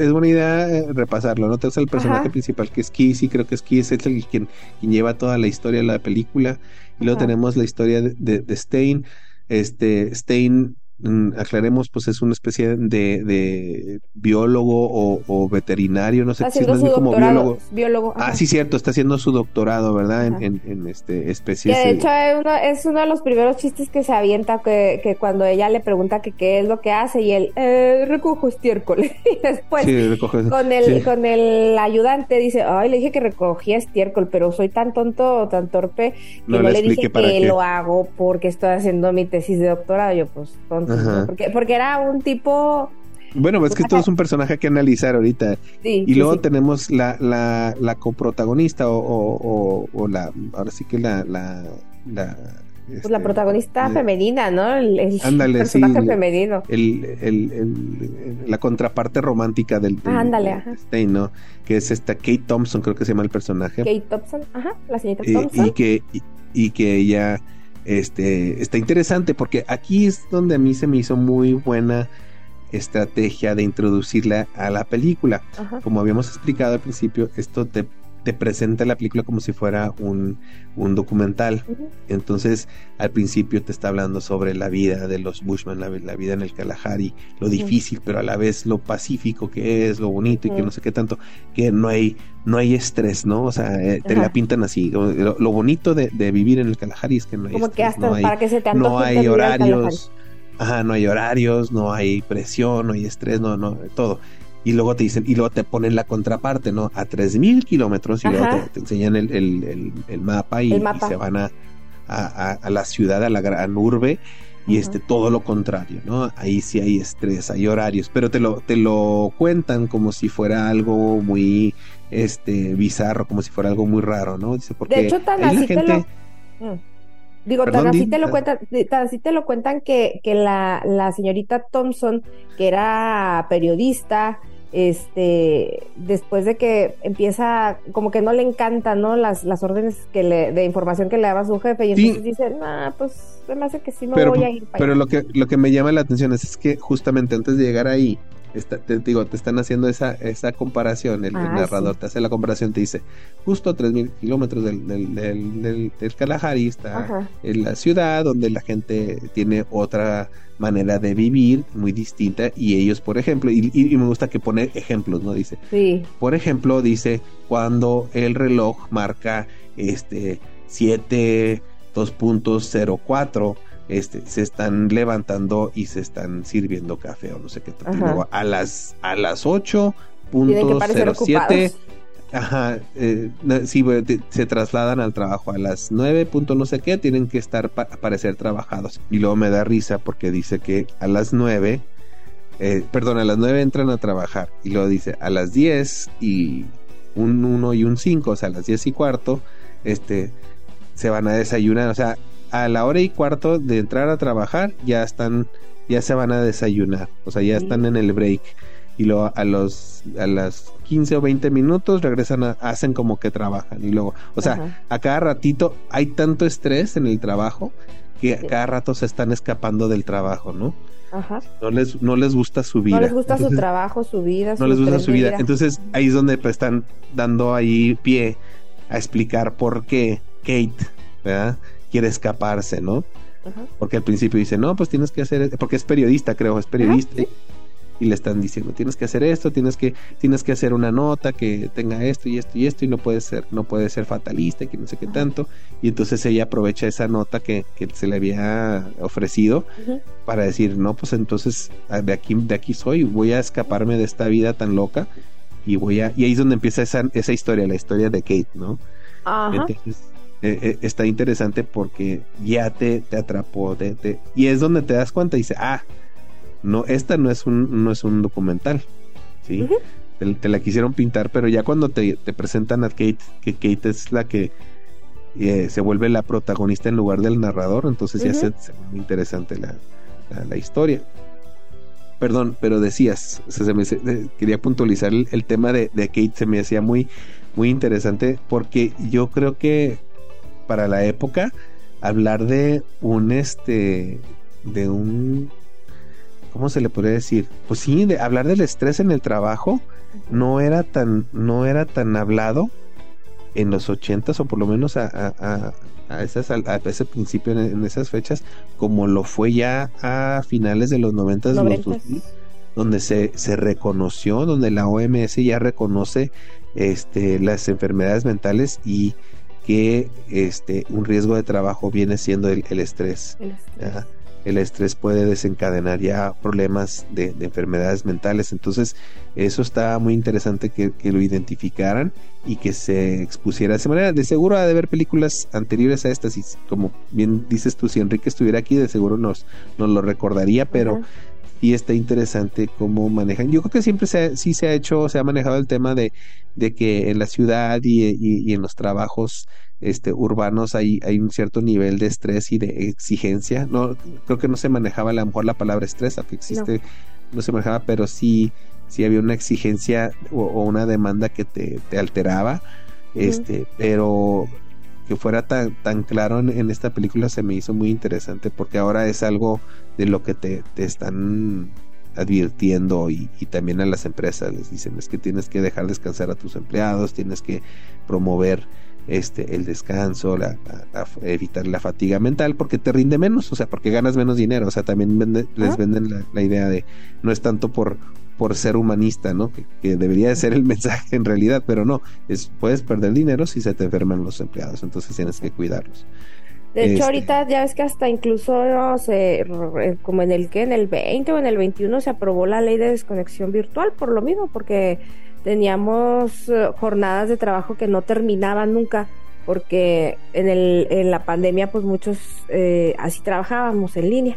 es, buena idea eh, repasarlo, ¿no? Tenemos al personaje principal que es Kissy, creo que es Kiss, es el quien, quien lleva toda la historia de la película. Y luego tenemos la historia de, de, Stein. Este, Stein aclaremos, pues es una especie de, de biólogo o, veterinario, no sé si es más bien como biólogo. biólogo ah, sí, cierto, está haciendo su doctorado, ¿verdad? En, en, este especies. de hecho es uno, de los primeros chistes que se avienta, que, que cuando ella le pregunta que qué es lo que hace y él, eh, recojo estiércol. y después con, el, con el ayudante dice, ay, le dije que recogía estiércol, pero soy tan tonto o tan torpe que no, le, dije que lo hago porque estoy haciendo mi tesis de doctorado. Yo, pues, tonto porque, porque era un tipo... Bueno, es que todo es un personaje que analizar ahorita. y luego tenemos la, la, la coprotagonista o, o, la, ahora sí que la, la, la pues la este, protagonista femenina, ¿no? El, personaje femenino. la contraparte romántica del, ah, ándale, ¿no? Que es esta Kate Thompson, creo que se llama el personaje. Kate Thompson, ajá, la señorita Thompson. Y, que, y, que ella este, está interesante porque aquí es donde a mí se me hizo muy buena estrategia de introducirla a la película. Como habíamos explicado al principio, esto te te presenta la película como si fuera un, documental. Entonces, al principio te está hablando sobre la vida de los Bushman, la, vida en el Kalahari, lo difícil, pero a la vez lo pacífico que es, lo bonito y que no sé qué tanto, que no hay, no hay estrés, ¿no? O sea, eh, te la pintan así. Lo, bonito de, vivir en el Kalahari es que no hay como que hasta para que se te no hay horarios. Ajá, no hay horarios, no hay presión, no hay estrés, no, no, todo y luego te dicen, y luego te ponen la contraparte, ¿no? A 3000 kilómetros y luego te, enseñan el, el, el, mapa, y, se van a, a, la ciudad, a la gran urbe, y este todo lo contrario, ¿no? Ahí sí hay estrés, hay horarios, pero te lo, te lo cuentan como si fuera algo muy este bizarro, como si fuera algo muy raro, ¿no? Dice, porque de hecho, tan así te lo... Mm. Digo, tan así te lo cuentan, tan así te lo cuentan que, que la, la señorita Thompson, que era periodista, este, después de que empieza, como que no le encantan, ¿no? Las, las órdenes que le, de información que le daba su jefe, y entonces dice, nah, pues me hace que sí me voy a ir para Pero lo que, lo que me llama la atención es, que justamente antes de llegar ahí, te digo, te están haciendo esa, esa comparación, el, ah, narrador te hace la comparación, te dice, justo a 3.000 kilómetros del, del, del, del, Kalahari está en la ciudad donde la gente tiene otra manera de vivir muy distinta y ellos, por ejemplo, y, me gusta que pone ejemplos, ¿no? Dice, sí. por ejemplo, dice, cuando el reloj marca este 7 2.04 este, se están levantando y se están sirviendo café o no sé qué. Luego a las, a las 8.07 Ajá, eh, sí, se trasladan al trabajo a las 9 no sé qué, tienen que estar para parecer trabajados. Y luego me da risa porque dice que a las 9, eh, perdón, a las 9 entran a trabajar. Y luego dice a las 10 y un 1 y un 5, o sea, a las 10 y cuarto, este, se van a desayunar. O sea, a la hora y cuarto de entrar a trabajar ya están, ya se van a desayunar, o sea, ya están en el break y luego a los a las 15 o 20 minutos regresan a, hacen como que trabajan y luego, o sea, a cada ratito hay tanto estrés en el trabajo que a cada rato se están escapando del trabajo, ¿no? Ajá. No les, no les gusta su vida. No les gusta su trabajo, su vida. No les gusta su vida. Entonces ahí es donde pues, están dando ahí pie a explicar por qué Kate, ¿verdad? quiere escaparse, ¿no? Porque al principio dice, no, pues tienes que hacer, porque es periodista, creo, es periodista. Y le están diciendo, tienes que hacer esto, tienes que, tienes que hacer una nota que tenga esto y esto y esto, y no puede ser, no puede ser fatalista, y que no sé qué tanto. Y entonces ella aprovecha esa nota que, que se le había ofrecido para decir, no, pues entonces ah, de aquí, de aquí soy, voy a escaparme de esta vida tan loca. Y voy a, y ahí es donde empieza esa, esa historia, la historia de Kate, ¿no? Ajá. Eh, eh, está interesante porque ya te, te atrapó y es donde te das cuenta y dice ah no esta no es un no es un documental sí te, la quisieron pintar pero ya cuando te, presentan a Kate que Kate es la que eh, se vuelve la protagonista en lugar del narrador entonces ya se, vuelve interesante la, la, historia. Perdón pero decías se, me, quería puntualizar el, el tema de, de Kate se me hacía muy muy interesante porque yo creo que para la época hablar de un este de un ¿cómo se le podría decir? Pues sí, de hablar del estrés en el trabajo no era tan no era tan hablado en los ochentas o por lo menos a, a, a, esas, a, ese principio en, esas fechas como lo fue ya a finales de los noventas donde se, se reconoció donde la OMS ya reconoce este las enfermedades mentales y que este, un riesgo de trabajo viene siendo el, estrés. El estrés. Puede desencadenar ya problemas de, enfermedades mentales. Entonces, eso está muy interesante que, lo identificaran y que se expusiera de esa manera. De seguro ha de haber películas anteriores a estas y como bien dices tú, si Enrique estuviera aquí, de seguro nos, nos lo recordaría, pero y está interesante cómo manejan. Yo creo que siempre se, sí se ha hecho, se ha manejado el tema de, de que en la ciudad y, y, en los trabajos este, urbanos hay, hay un cierto nivel de estrés y de exigencia. No, creo que no se manejaba a lo mejor la palabra estrés, aunque existe, no, se manejaba, pero sí, sí había una exigencia o, una demanda que te, te alteraba. Este, pero que fuera tan, tan claro en, esta película se me hizo muy interesante porque ahora es algo de lo que te, te están advirtiendo y, también a las empresas les dicen es que tienes que dejar descansar a tus empleados, tienes que promover este el descanso, la, evitar la fatiga mental porque te rinde menos, o sea, porque ganas menos dinero, o sea, también les venden la, idea de no es tanto por por ser humanista, ¿no? Que, debería de ser el mensaje en realidad, pero no, es puedes perder dinero si se te enferman los empleados, entonces tienes que cuidarlos. De hecho, este ahorita ya ves que hasta incluso no sé, como en el que en el 20 o en el 21 se aprobó la ley de desconexión virtual por lo mismo, porque teníamos eh, jornadas de trabajo que no terminaban nunca, porque en, el, en la pandemia pues muchos eh, así trabajábamos en línea.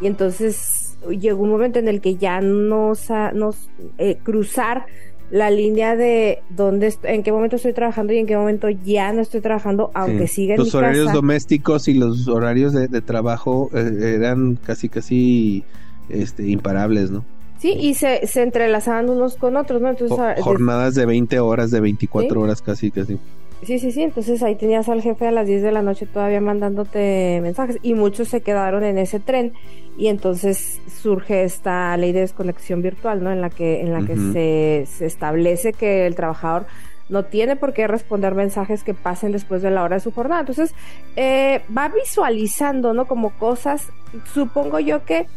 Y entonces llegó un momento en el que ya nos, nos eh, cruzar la línea de dónde en qué momento estoy trabajando y en qué momento ya no estoy trabajando, aunque siga en Los horarios domésticos y los horarios de, trabajo eran casi casi este imparables, ¿no? Sí, y se, se entrelazaban unos con otros, ¿no? Entonces, ah, jornadas de 20 horas, de 24 horas casi, casi. Sí, sí, sí, entonces ahí tenías al jefe a las 10 de la noche todavía mandándote mensajes y muchos se quedaron en ese tren y entonces surge esta ley de desconexión virtual, ¿no? En la que, en la que se, se establece que el trabajador no tiene por qué responder mensajes que pasen después de la hora de su jornada. Entonces, eh, va visualizando, ¿no? Como cosas, supongo yo que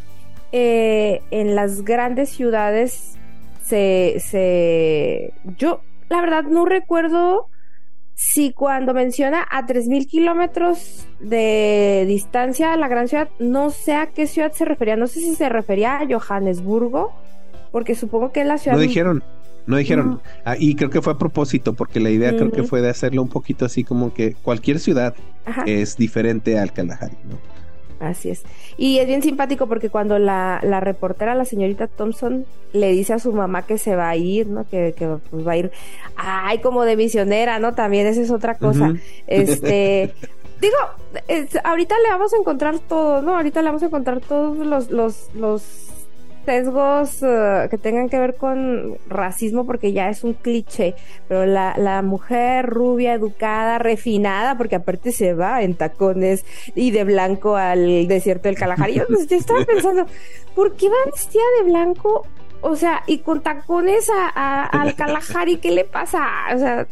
eh, en las grandes ciudades se, se... Yo, la verdad, no recuerdo si cuando menciona a 3.000 kilómetros de distancia a la gran ciudad, no sé a qué ciudad se refería. No sé si se refería a Johannesburgo, porque supongo que es la ciudad... No dijeron, no dijeron. Ah, y creo que fue a propósito, porque la idea creo que fue de hacerlo un poquito así como que cualquier ciudad es diferente al Kalahari, ¿no? Así es. Y es bien simpático porque cuando la, la, reportera, la señorita Thompson, le dice a su mamá que se va a ir, ¿no? Que, que pues va a ir, ay, como de misionera, ¿no? También esa es otra cosa. Este, digo, ahorita le vamos a encontrar todo, ¿no? Ahorita le vamos a encontrar todos los, los, los sesgos eh, que tengan que ver con racismo porque ya es un cliché, pero la, la mujer rubia, educada, refinada, porque aparte se va en tacones y de blanco al desierto del Kalahari. Yo, yo estaba pensando, ¿por qué va vestida de blanco o sea, y con tacones a, al Kalahari, ¿qué le pasa? O sea,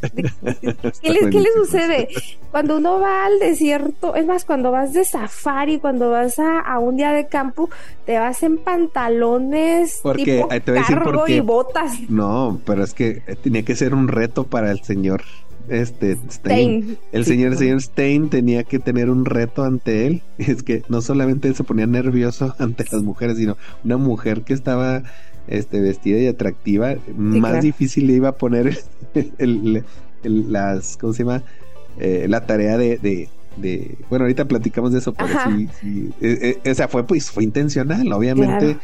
¿qué le, ¿qué le sucede? Cuando uno va al desierto, es más, cuando vas de safari, cuando vas a, un día de campo, te vas en pantalones porque, tipo cargo y botas. No, pero es que tenía que ser un reto para el señor este Stein. El señor, el señor Stein tenía que tener un reto ante él. Es que no solamente él se ponía nervioso ante las mujeres, sino una mujer que estaba este, vestida y atractiva, más difícil le iba a poner el, las, ¿cómo se llama? Eh, la tarea de, de, bueno, ahorita platicamos de eso, pero sí, sí eh, eh, o sea, fue, pues, fue intencional, obviamente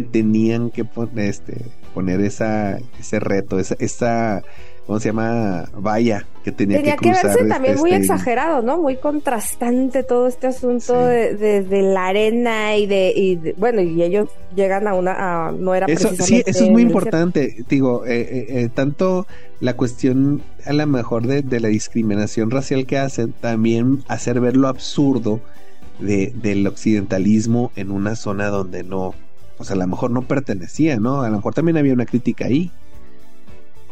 tenían que poner, este, poner esa, ese reto, esa, esa ¿cómo se llama? Vaya, que tenía, tenía que, verse también muy este, exagerado, ¿no? Muy contrastante todo este asunto de, la arena y de, bueno, y ellos llegan a una, no era eso, Sí, eso es muy importante, digo, eh, eh, eh, tanto la cuestión a lo mejor de, de, la discriminación racial que hacen, también hacer ver lo absurdo de, del occidentalismo en una zona donde no, pues a lo mejor no pertenecía, ¿no? A lo mejor también había una crítica ahí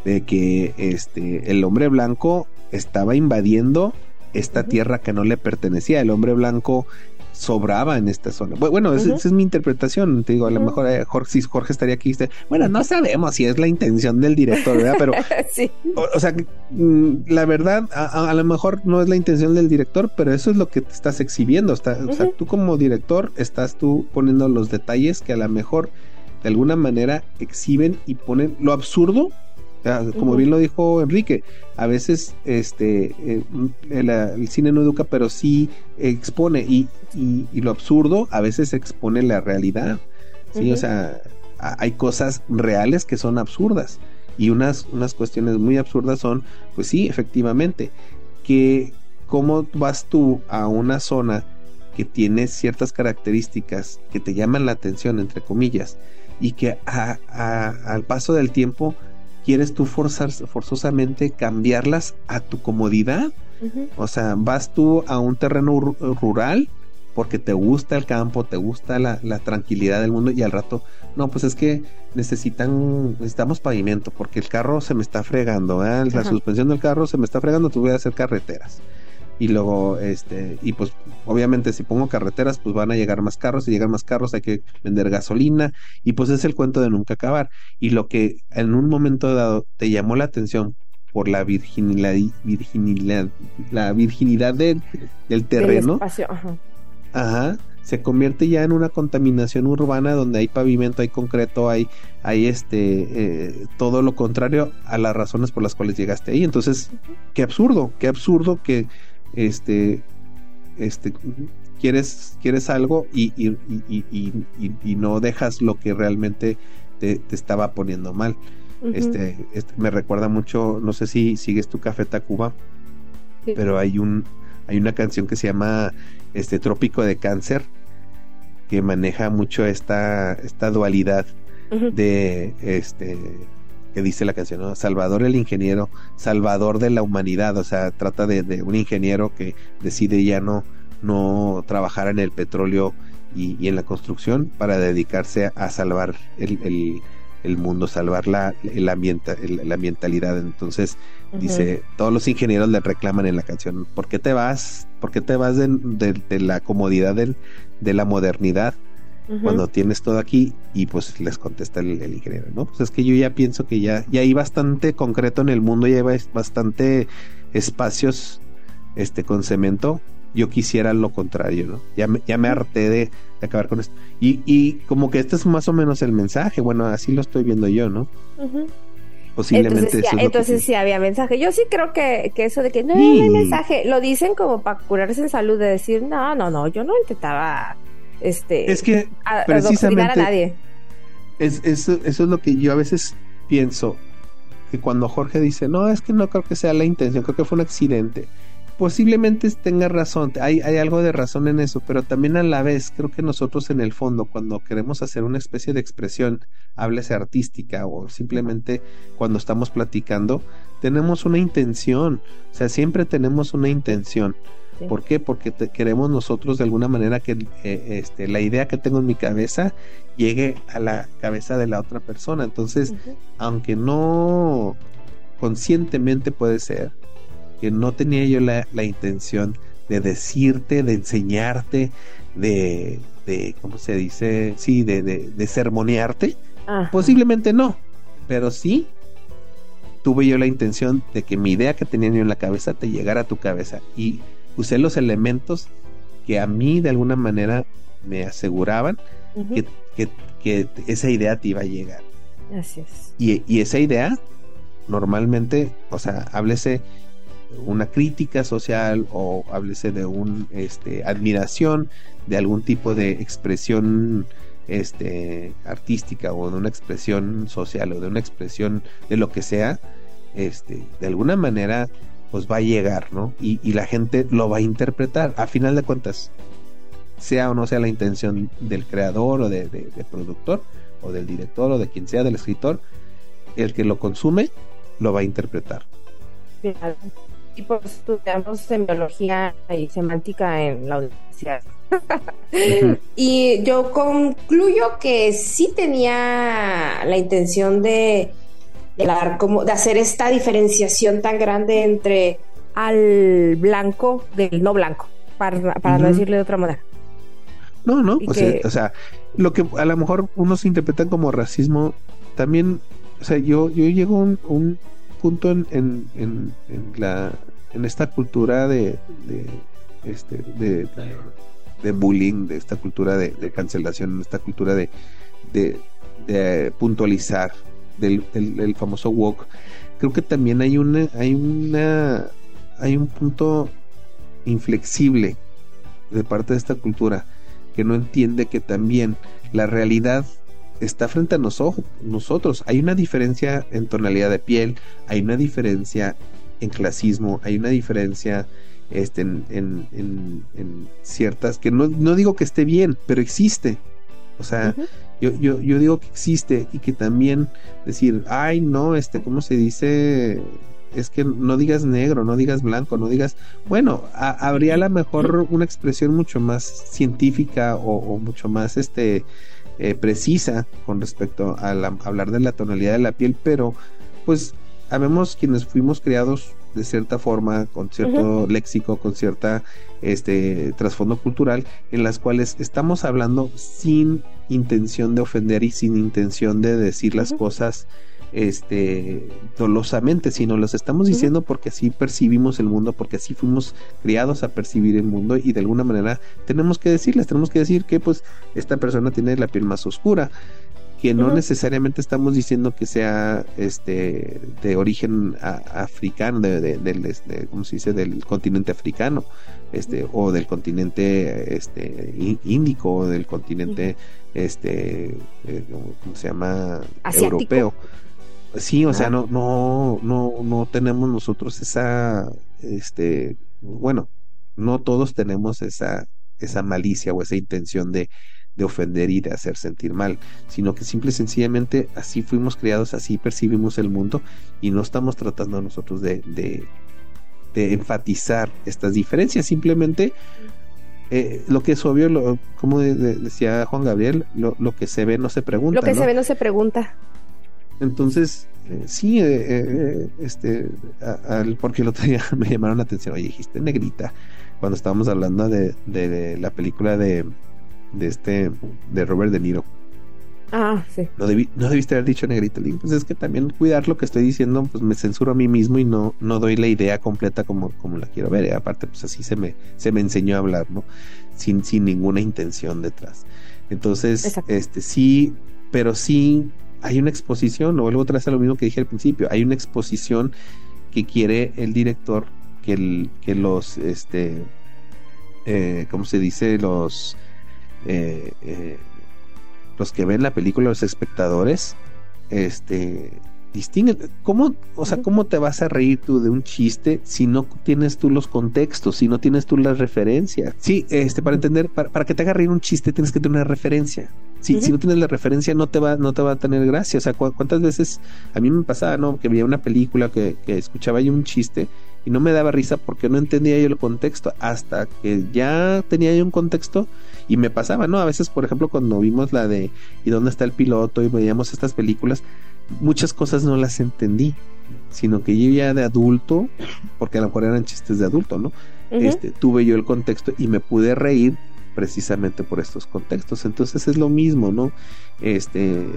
de que este el hombre blanco estaba invadiendo esta tierra que no le pertenecía. El hombre blanco sobraba en esta zona. Bueno, esa, es mi interpretación. Te digo, a lo mejor eh, Jorge, si Jorge estaría aquí, bueno, no sabemos si es la intención del director, ¿verdad? Pero, sí. o, sea, mm, la verdad, a, lo mejor no es la intención del director, pero eso es lo que te estás exhibiendo. O sea, tú como director estás tú poniendo los detalles que a lo mejor de alguna manera exhiben y ponen lo absurdo como bien lo dijo Enrique, a veces este eh, el, cine no educa, pero sí expone y, y, lo absurdo a veces expone la realidad. Sí, o sea, hay cosas reales que son absurdas. Y unas, unas cuestiones muy absurdas son, pues sí, efectivamente, que cómo vas tú a una zona que tiene ciertas características que te llaman la atención, entre comillas, y que al paso del tiempo quieres tú forzar, forzosamente cambiarlas a tu comodidad. O sea, vas tú a un terreno rural porque te gusta el campo, te gusta la, tranquilidad del mundo y al rato, no, pues es que necesitan, necesitamos pavimento porque el carro se me está fregando, la suspensión del carro se me está fregando, tú voy a hacer carreteras. Y luego, este, y pues obviamente si pongo carreteras, pues van a llegar más carros, y llegan más carros hay que vender gasolina, y pues es el cuento de nunca acabar. Y lo que en un momento dado te llamó la atención por la virginidad, virginidad la virginidad del terreno. Ajá. Se convierte ya en una contaminación urbana donde hay pavimento, hay concreto, hay, hay este, eh, todo lo contrario a las razones por las cuales llegaste ahí. Entonces, qué absurdo, qué absurdo que este, este, quieres, quieres algo y, y, y, y, no dejas lo que realmente te, estaba poniendo mal. este, este, me recuerda mucho, no sé si sigues tu Café Tacuba, pero hay un, hay una canción que se llama este Trópico de Cáncer, que maneja mucho esta, esta dualidad de este que dice la canción, Salvador el ingeniero, salvador de la humanidad, o sea, trata de, un ingeniero que decide ya no, no trabajar en el petróleo y, en la construcción para dedicarse a, salvar el, el, mundo, salvar la, el ambienta, la ambientalidad. Entonces, dice, todos los ingenieros le reclaman en la canción, ¿por qué te vas? ¿Por qué te vas de, de, la comodidad de la modernidad? Cuando tienes todo aquí y pues les contesta el, ingeniero, ¿no? Pues es que yo ya pienso que ya, ya hay bastante concreto en el mundo, ya hay bastante espacios este con cemento yo quisiera lo contrario, ¿no? Ya me, ya me harté de, acabar con esto. Y, y, como que este es más o menos el mensaje, bueno, así lo estoy viendo yo, ¿no? Posiblemente entonces, sí, había mensaje. Yo sí creo que, que eso de que no, hay mensaje, lo dicen como para curarse en salud, de decir, no, no, no, yo no intentaba este, es que precisamente a nadie. Es, eso es lo que yo a veces pienso, que cuando Jorge dice, no, es que no creo que sea la intención, creo que fue un accidente posiblemente tenga razón, hay, hay, algo de razón en eso, pero también a la vez creo que nosotros en el fondo, cuando queremos hacer una especie de expresión, háblese artística o simplemente cuando estamos platicando, tenemos una intención, o sea, siempre tenemos una intención. ¿Por qué? Porque queremos nosotros de alguna manera que eh, este, la idea que tengo en mi cabeza llegue a la cabeza de la otra persona. Entonces, aunque no conscientemente puede ser, que no tenía yo la, intención de decirte, de enseñarte, de, de ¿cómo se dice? Sí, de, de, sermonearte. Posiblemente no, pero sí tuve yo la intención de que mi idea que tenía yo en la cabeza te llegara a tu cabeza y usé los elementos que a mí de alguna manera me aseguraban que, que, esa idea te iba a llegar. Así es. Y, y esa idea, normalmente, o sea, háblese una crítica social o háblese de un este admiración de algún tipo de expresión este artística o de una expresión social o de una expresión de lo que sea este de alguna manera pues va a llegar no y, la gente lo va a interpretar. A final de cuentas sea o no sea la intención del creador o de, productor o del director o de quien sea del escritor el que lo consume lo va a interpretar. Y pues estudiamos semiología y semántica en la universidad. y yo concluyo que sí tenía la intención de, de, como, de hacer esta diferenciación tan grande entre al blanco del no blanco, para, para no decirle de otra manera. No, no, pues, eh, o sea, lo que a lo mejor unos interpretan como racismo, también, o sea, yo, yo llego a un punto en, en, en, la en esta cultura de, de este de, de, bullying, de esta cultura de, cancelación, en esta cultura de, de, puntualizar, del, famoso walk. Creo que también hay una, hay una, hay un punto inflexible de parte de esta cultura que no entiende que también la realidad está frente a nosotros. Hay una diferencia en tonalidad de piel, hay una diferencia en clasismo, hay una diferencia este, en, ciertas, que no, digo que esté bien, pero existe. O sea, yo, yo, yo digo que existe y que también decir, ay, no, este, ¿cómo se dice? es que no digas negro, no digas blanco, no digas, bueno, habría a lo mejor una expresión mucho más científica o, mucho más este eh, precisa con respecto a hablar de la tonalidad de la piel, pero pues habemos quienes fuimos criados de cierta forma, con cierto léxico, con cierta este trasfondo cultural, en las cuales estamos hablando sin intención de ofender y sin intención de decir las cosas este dolosamente, sino los estamos diciendo porque así percibimos el mundo, porque así fuimos criados a percibir el mundo y de alguna manera tenemos que decirles, tenemos que decir que pues esta persona tiene la piel más oscura, que no necesariamente estamos diciendo que sea este de origen africano, de, de, este, ¿cómo se dice? del continente africano, este, o del continente este índico, o del continente este eh, ¿cómo se llama? europeo. Sí, o sea, no, no, no, no tenemos nosotros esa, este, bueno, no todos tenemos esa, esa malicia o esa intención de, de ofender y de hacer sentir mal, sino que simple y sencillamente así fuimos criados, así percibimos el mundo y no estamos tratando nosotros de, de, enfatizar estas diferencias, simplemente eh, lo que es obvio, lo, como decía Juan Gabriel, lo, lo, que se ve no se pregunta. Lo que se ve no se pregunta. Entonces, eh, sí, eh, este, al, porque el otro día me llamaron la atención, oye, dijiste negrita, cuando estábamos hablando de, de, la película de, de este, de Robert De Niro. Ah, sí. No, no debiste haber dicho negrita. pues es que también cuidar lo que estoy diciendo, pues me censuro a mí mismo y no, no doy la idea completa como, como la quiero ver. Y aparte, pues así se me, se me enseñó a hablar, ¿no? Sin, sin ninguna intención detrás. Entonces, este sí, pero sí hay una exposición, o luego trae lo mismo que dije al principio, hay una exposición que quiere el director que, el, que los, este, eh, ¿cómo se dice? Los, eh, eh, los que ven la película, los espectadores, este, distinguen. ¿Cómo, o sea, cómo te vas a reír tú de un chiste si no tienes tú los contextos, si no tienes tú las referencias? Sí, este, para entender, para, que te haga reír un chiste tienes que tener una referencia. Si, si no tienes la referencia no te va, no te va a tener gracia. O sea, cuántas veces a mí me pasaba, ¿no? Que veía una película que, que escuchaba yo un chiste y no me daba risa porque no entendía yo el contexto hasta que ya tenía yo un contexto y me pasaba, ¿no? A veces, por ejemplo, cuando vimos la de ¿y dónde está el piloto? y veíamos estas películas, muchas cosas no las entendí, sino que yo ya de adulto, porque a lo mejor eran chistes de adulto, ¿no? este, tuve yo el contexto y me pude reír precisamente por estos contextos. Entonces es lo mismo, ¿no? Este,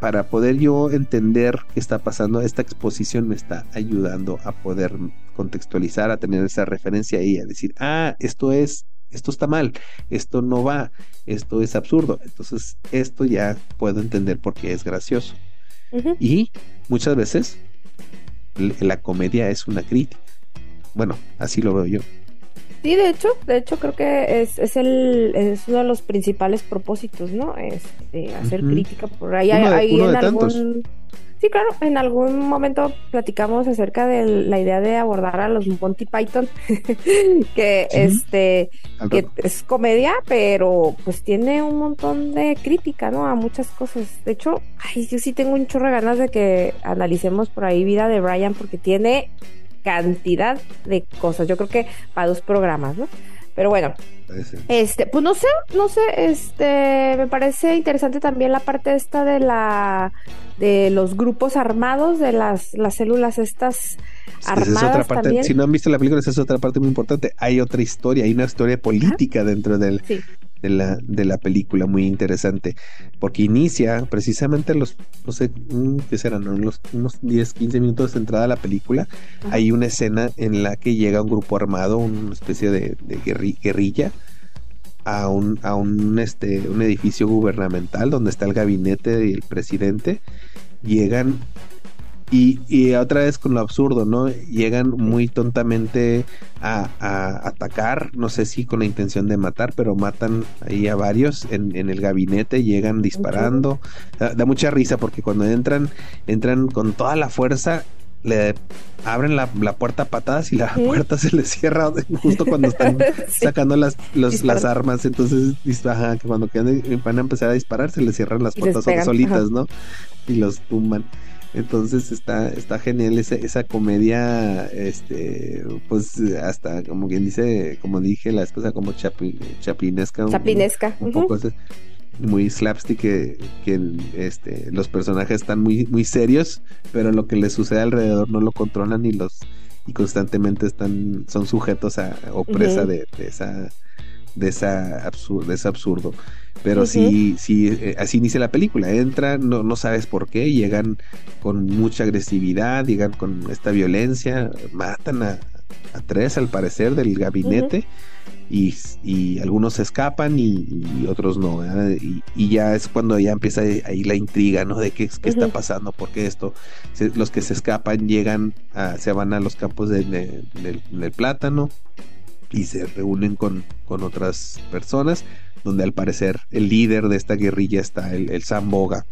para poder yo entender qué está pasando, esta exposición me está ayudando a poder contextualizar, a tener esa referencia y a decir, ah, esto es, esto está mal, esto no va, esto es absurdo. Entonces esto ya puedo entender por qué es gracioso. Y muchas veces la comedia es una crítica. Bueno, así lo veo yo. Sí, de hecho, de hecho creo que es, es, el, es uno de los principales propósitos, ¿no? Este, hacer crítica por ahí. hay, en algún... Sí, claro, en algún momento platicamos acerca de la idea de abordar a los Monty Python, que este que es comedia, pero pues tiene un montón de crítica, ¿no? A muchas cosas. De hecho, ay, yo sí tengo un chorro de ganas de que analicemos por ahí vida de Brian, porque tiene cantidad de cosas. Yo creo que para dos programas, ¿no? Pero bueno, este, pues no sé, no sé, este, me parece interesante también la parte esta de la, de los grupos armados, de las, las células estas armadas otra parte, también. Si no han visto la película, esa es otra parte muy importante. Hay otra historia, hay una historia política dentro del, de la, de la película, muy interesante, porque inicia precisamente los, no sé, mm, ¿qué serán? Unos, unos 10, 15 minutos de entrada a la película, hay una escena en la que llega un grupo armado, una especie de, guerrilla, a un, a un, este, un edificio gubernamental donde está el gabinete del presidente, llegan Y, otra vez con lo absurdo, ¿no? Llegan muy tontamente a, atacar, no sé si con la intención de matar, pero matan ahí a varios en, el gabinete, llegan disparando. Da, mucha risa porque cuando entran, entran con toda la fuerza, le abren la, puerta a patadas y la puerta se les cierra justo cuando están sacando las, las armas. Entonces, que cuando van a empezar a disparar, se les cierran las puertas solitas, ¿no? Y los tumban. Entonces está, está genial esa, esa comedia, este, pues hasta como quien dice, como dije, la esposa como chapi, chaplinesca. Chaplinesca. Un, poco muy slapstick que, que, este, los personajes están muy, muy serios, pero lo que les sucede alrededor no lo controlan y los y constantemente están, son sujetos a, o presa de, esa de esa absurdo, de ese absurdo. Pero sí, sí, eh, así inicia la película. Entran, no, no sabes por qué, llegan con mucha agresividad, llegan con esta violencia, matan a, tres al parecer del gabinete. Y, algunos escapan y, otros no. Y, ya es cuando ya empieza ahí la intriga, ¿no? De qué, qué está pasando, porque esto, los que se escapan llegan, a, se van a los campos de, del, plátano y se reúnen con, con otras personas donde al parecer el líder de esta guerrilla está el, el Zamboga.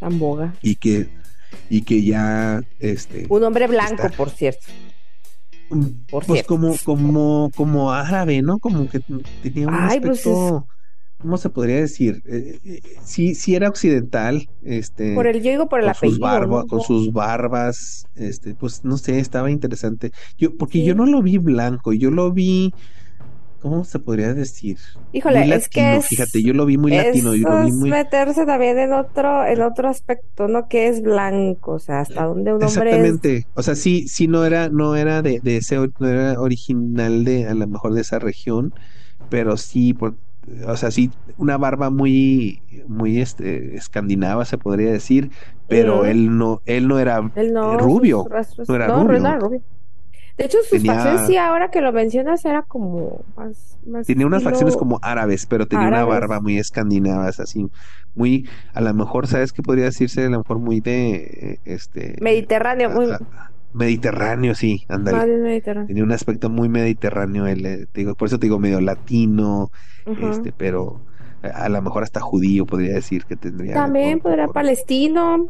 Zamboga. Y que, y que ya este un hombre blanco, por cierto. Por pues como, como, como árabe, ¿no? Como que tenía un pues aspecto, ¿cómo se podría decir? Eh, eh, sí, sí era occidental, este. Por el, yo digo por el apellido. Con sus barbas, este, pues no sé, estaba interesante. Yo, porque yo no lo vi blanco, yo lo vi ¿cómo se podría decir? Híjole, es que fíjate, yo lo vi muy latino, yo lo vi muy meterse también en otro en otro aspecto, ¿no? Que es blanco, o sea, hasta donde un hombre Exactamente. O sea, sí sí no era no era de, de ese no era original de a lo mejor de esa región, pero sí por o sea, sí, una barba muy, muy este, escandinava se podría decir, pero él no, él no era rubio, no era rubio. De hecho, sus facciones, sí, ahora que lo mencionas, era como más. más tenía unas facciones como árabes, pero tenía una barba muy escandinava, así, muy. A lo mejor, ¿sabes qué podría decirse? A lo mejor muy de. este Mediterráneo, muy. Mediterráneo, sí, ándale. Tenía un aspecto muy mediterráneo, él, eh, digo, por eso te digo medio latino, este, pero a, lo mejor hasta judío podría decir que tendría. También podría palestino.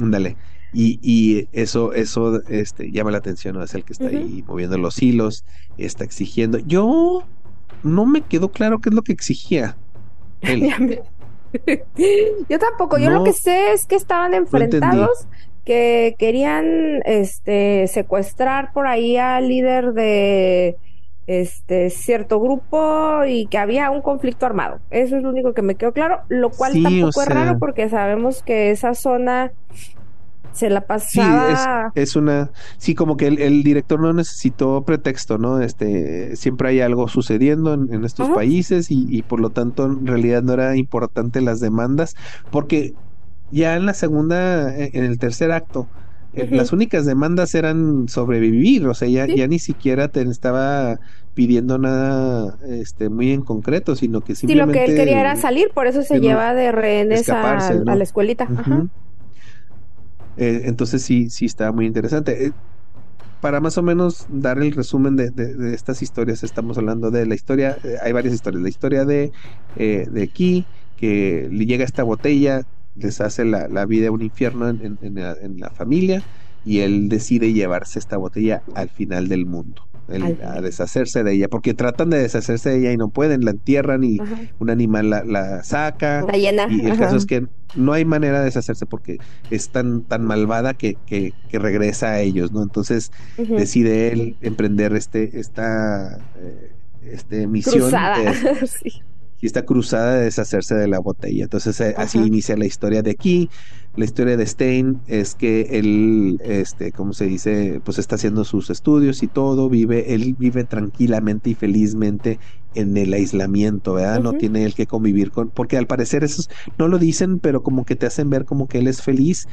ándale. Y, y eso, eso este, llama la atención, ¿no? Es el que está ahí moviendo los hilos, está exigiendo. Yo no me quedó claro qué es lo que exigía. Yo tampoco, yo lo que sé es que estaban enfrentados, que querían este secuestrar por ahí al líder de este cierto grupo y que había un conflicto armado. Eso es lo único que me quedó claro, lo cual tampoco es raro porque sabemos que esa zona se la pasaba. Sí, es, una. Sí, como que el, director no necesitó pretexto, ¿no? Este, siempre hay algo sucediendo en, estos países y, y, por lo tanto en realidad no era importante las demandas, porque ya en la segunda, e, en el tercer acto, eh, las únicas demandas eran sobrevivir, o sea, ya, ya ni siquiera te estaba pidiendo nada este muy en concreto, sino que simplemente... Sí, lo que él quería era salir, por eso se lleva de rehenes a, la escuelita. Ajá. Eh, entonces sí, sí está muy interesante. Eh, para más o menos dar el resumen de, de, estas historias, estamos hablando de la historia, eh, hay varias historias, la historia de, de Ki, que le llega esta botella, les hace la, la vida un infierno en, en, la, familia y él decide llevarse esta botella al final del mundo a deshacerse de ella, porque tratan de deshacerse de ella y no pueden, la entierran y un animal la, saca. y el caso es que no hay manera de deshacerse porque es tan, tan malvada que, que, regresa a ellos, ¿no? Entonces decide él emprender este, esta eh, este misión. Y esta cruzada de deshacerse de la botella. Entonces eh, así inicia la historia de aquí la historia de Stein es que él, este, como se dice, pues está haciendo sus estudios y todo, vive, él vive tranquilamente y felizmente en el aislamiento, ¿verdad? No tiene él que convivir con, porque al parecer esos no lo dicen, pero como que te hacen ver como que él es feliz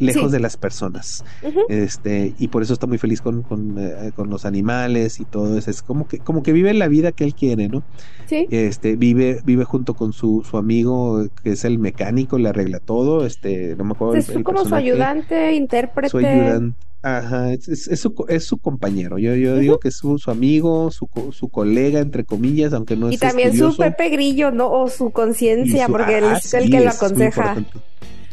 lejos de las personas. Este, y por eso está muy feliz con, con, eh, con, los animales y todo eso. Es como que, como que vive la vida que él quiere, ¿no? Sí. Este, vive, vive junto con su, su amigo, que es el mecánico, le arregla todo, este, no me acuerdo. Es como su ayudante, intérprete. Su ayudante. Ajá, es, es, su, es su compañero. Yo, yo digo que es su, su amigo, su, su colega, entre comillas, aunque no es Y también su Pepe Grillo, ¿no? O su conciencia, porque él ah, es el que lo aconseja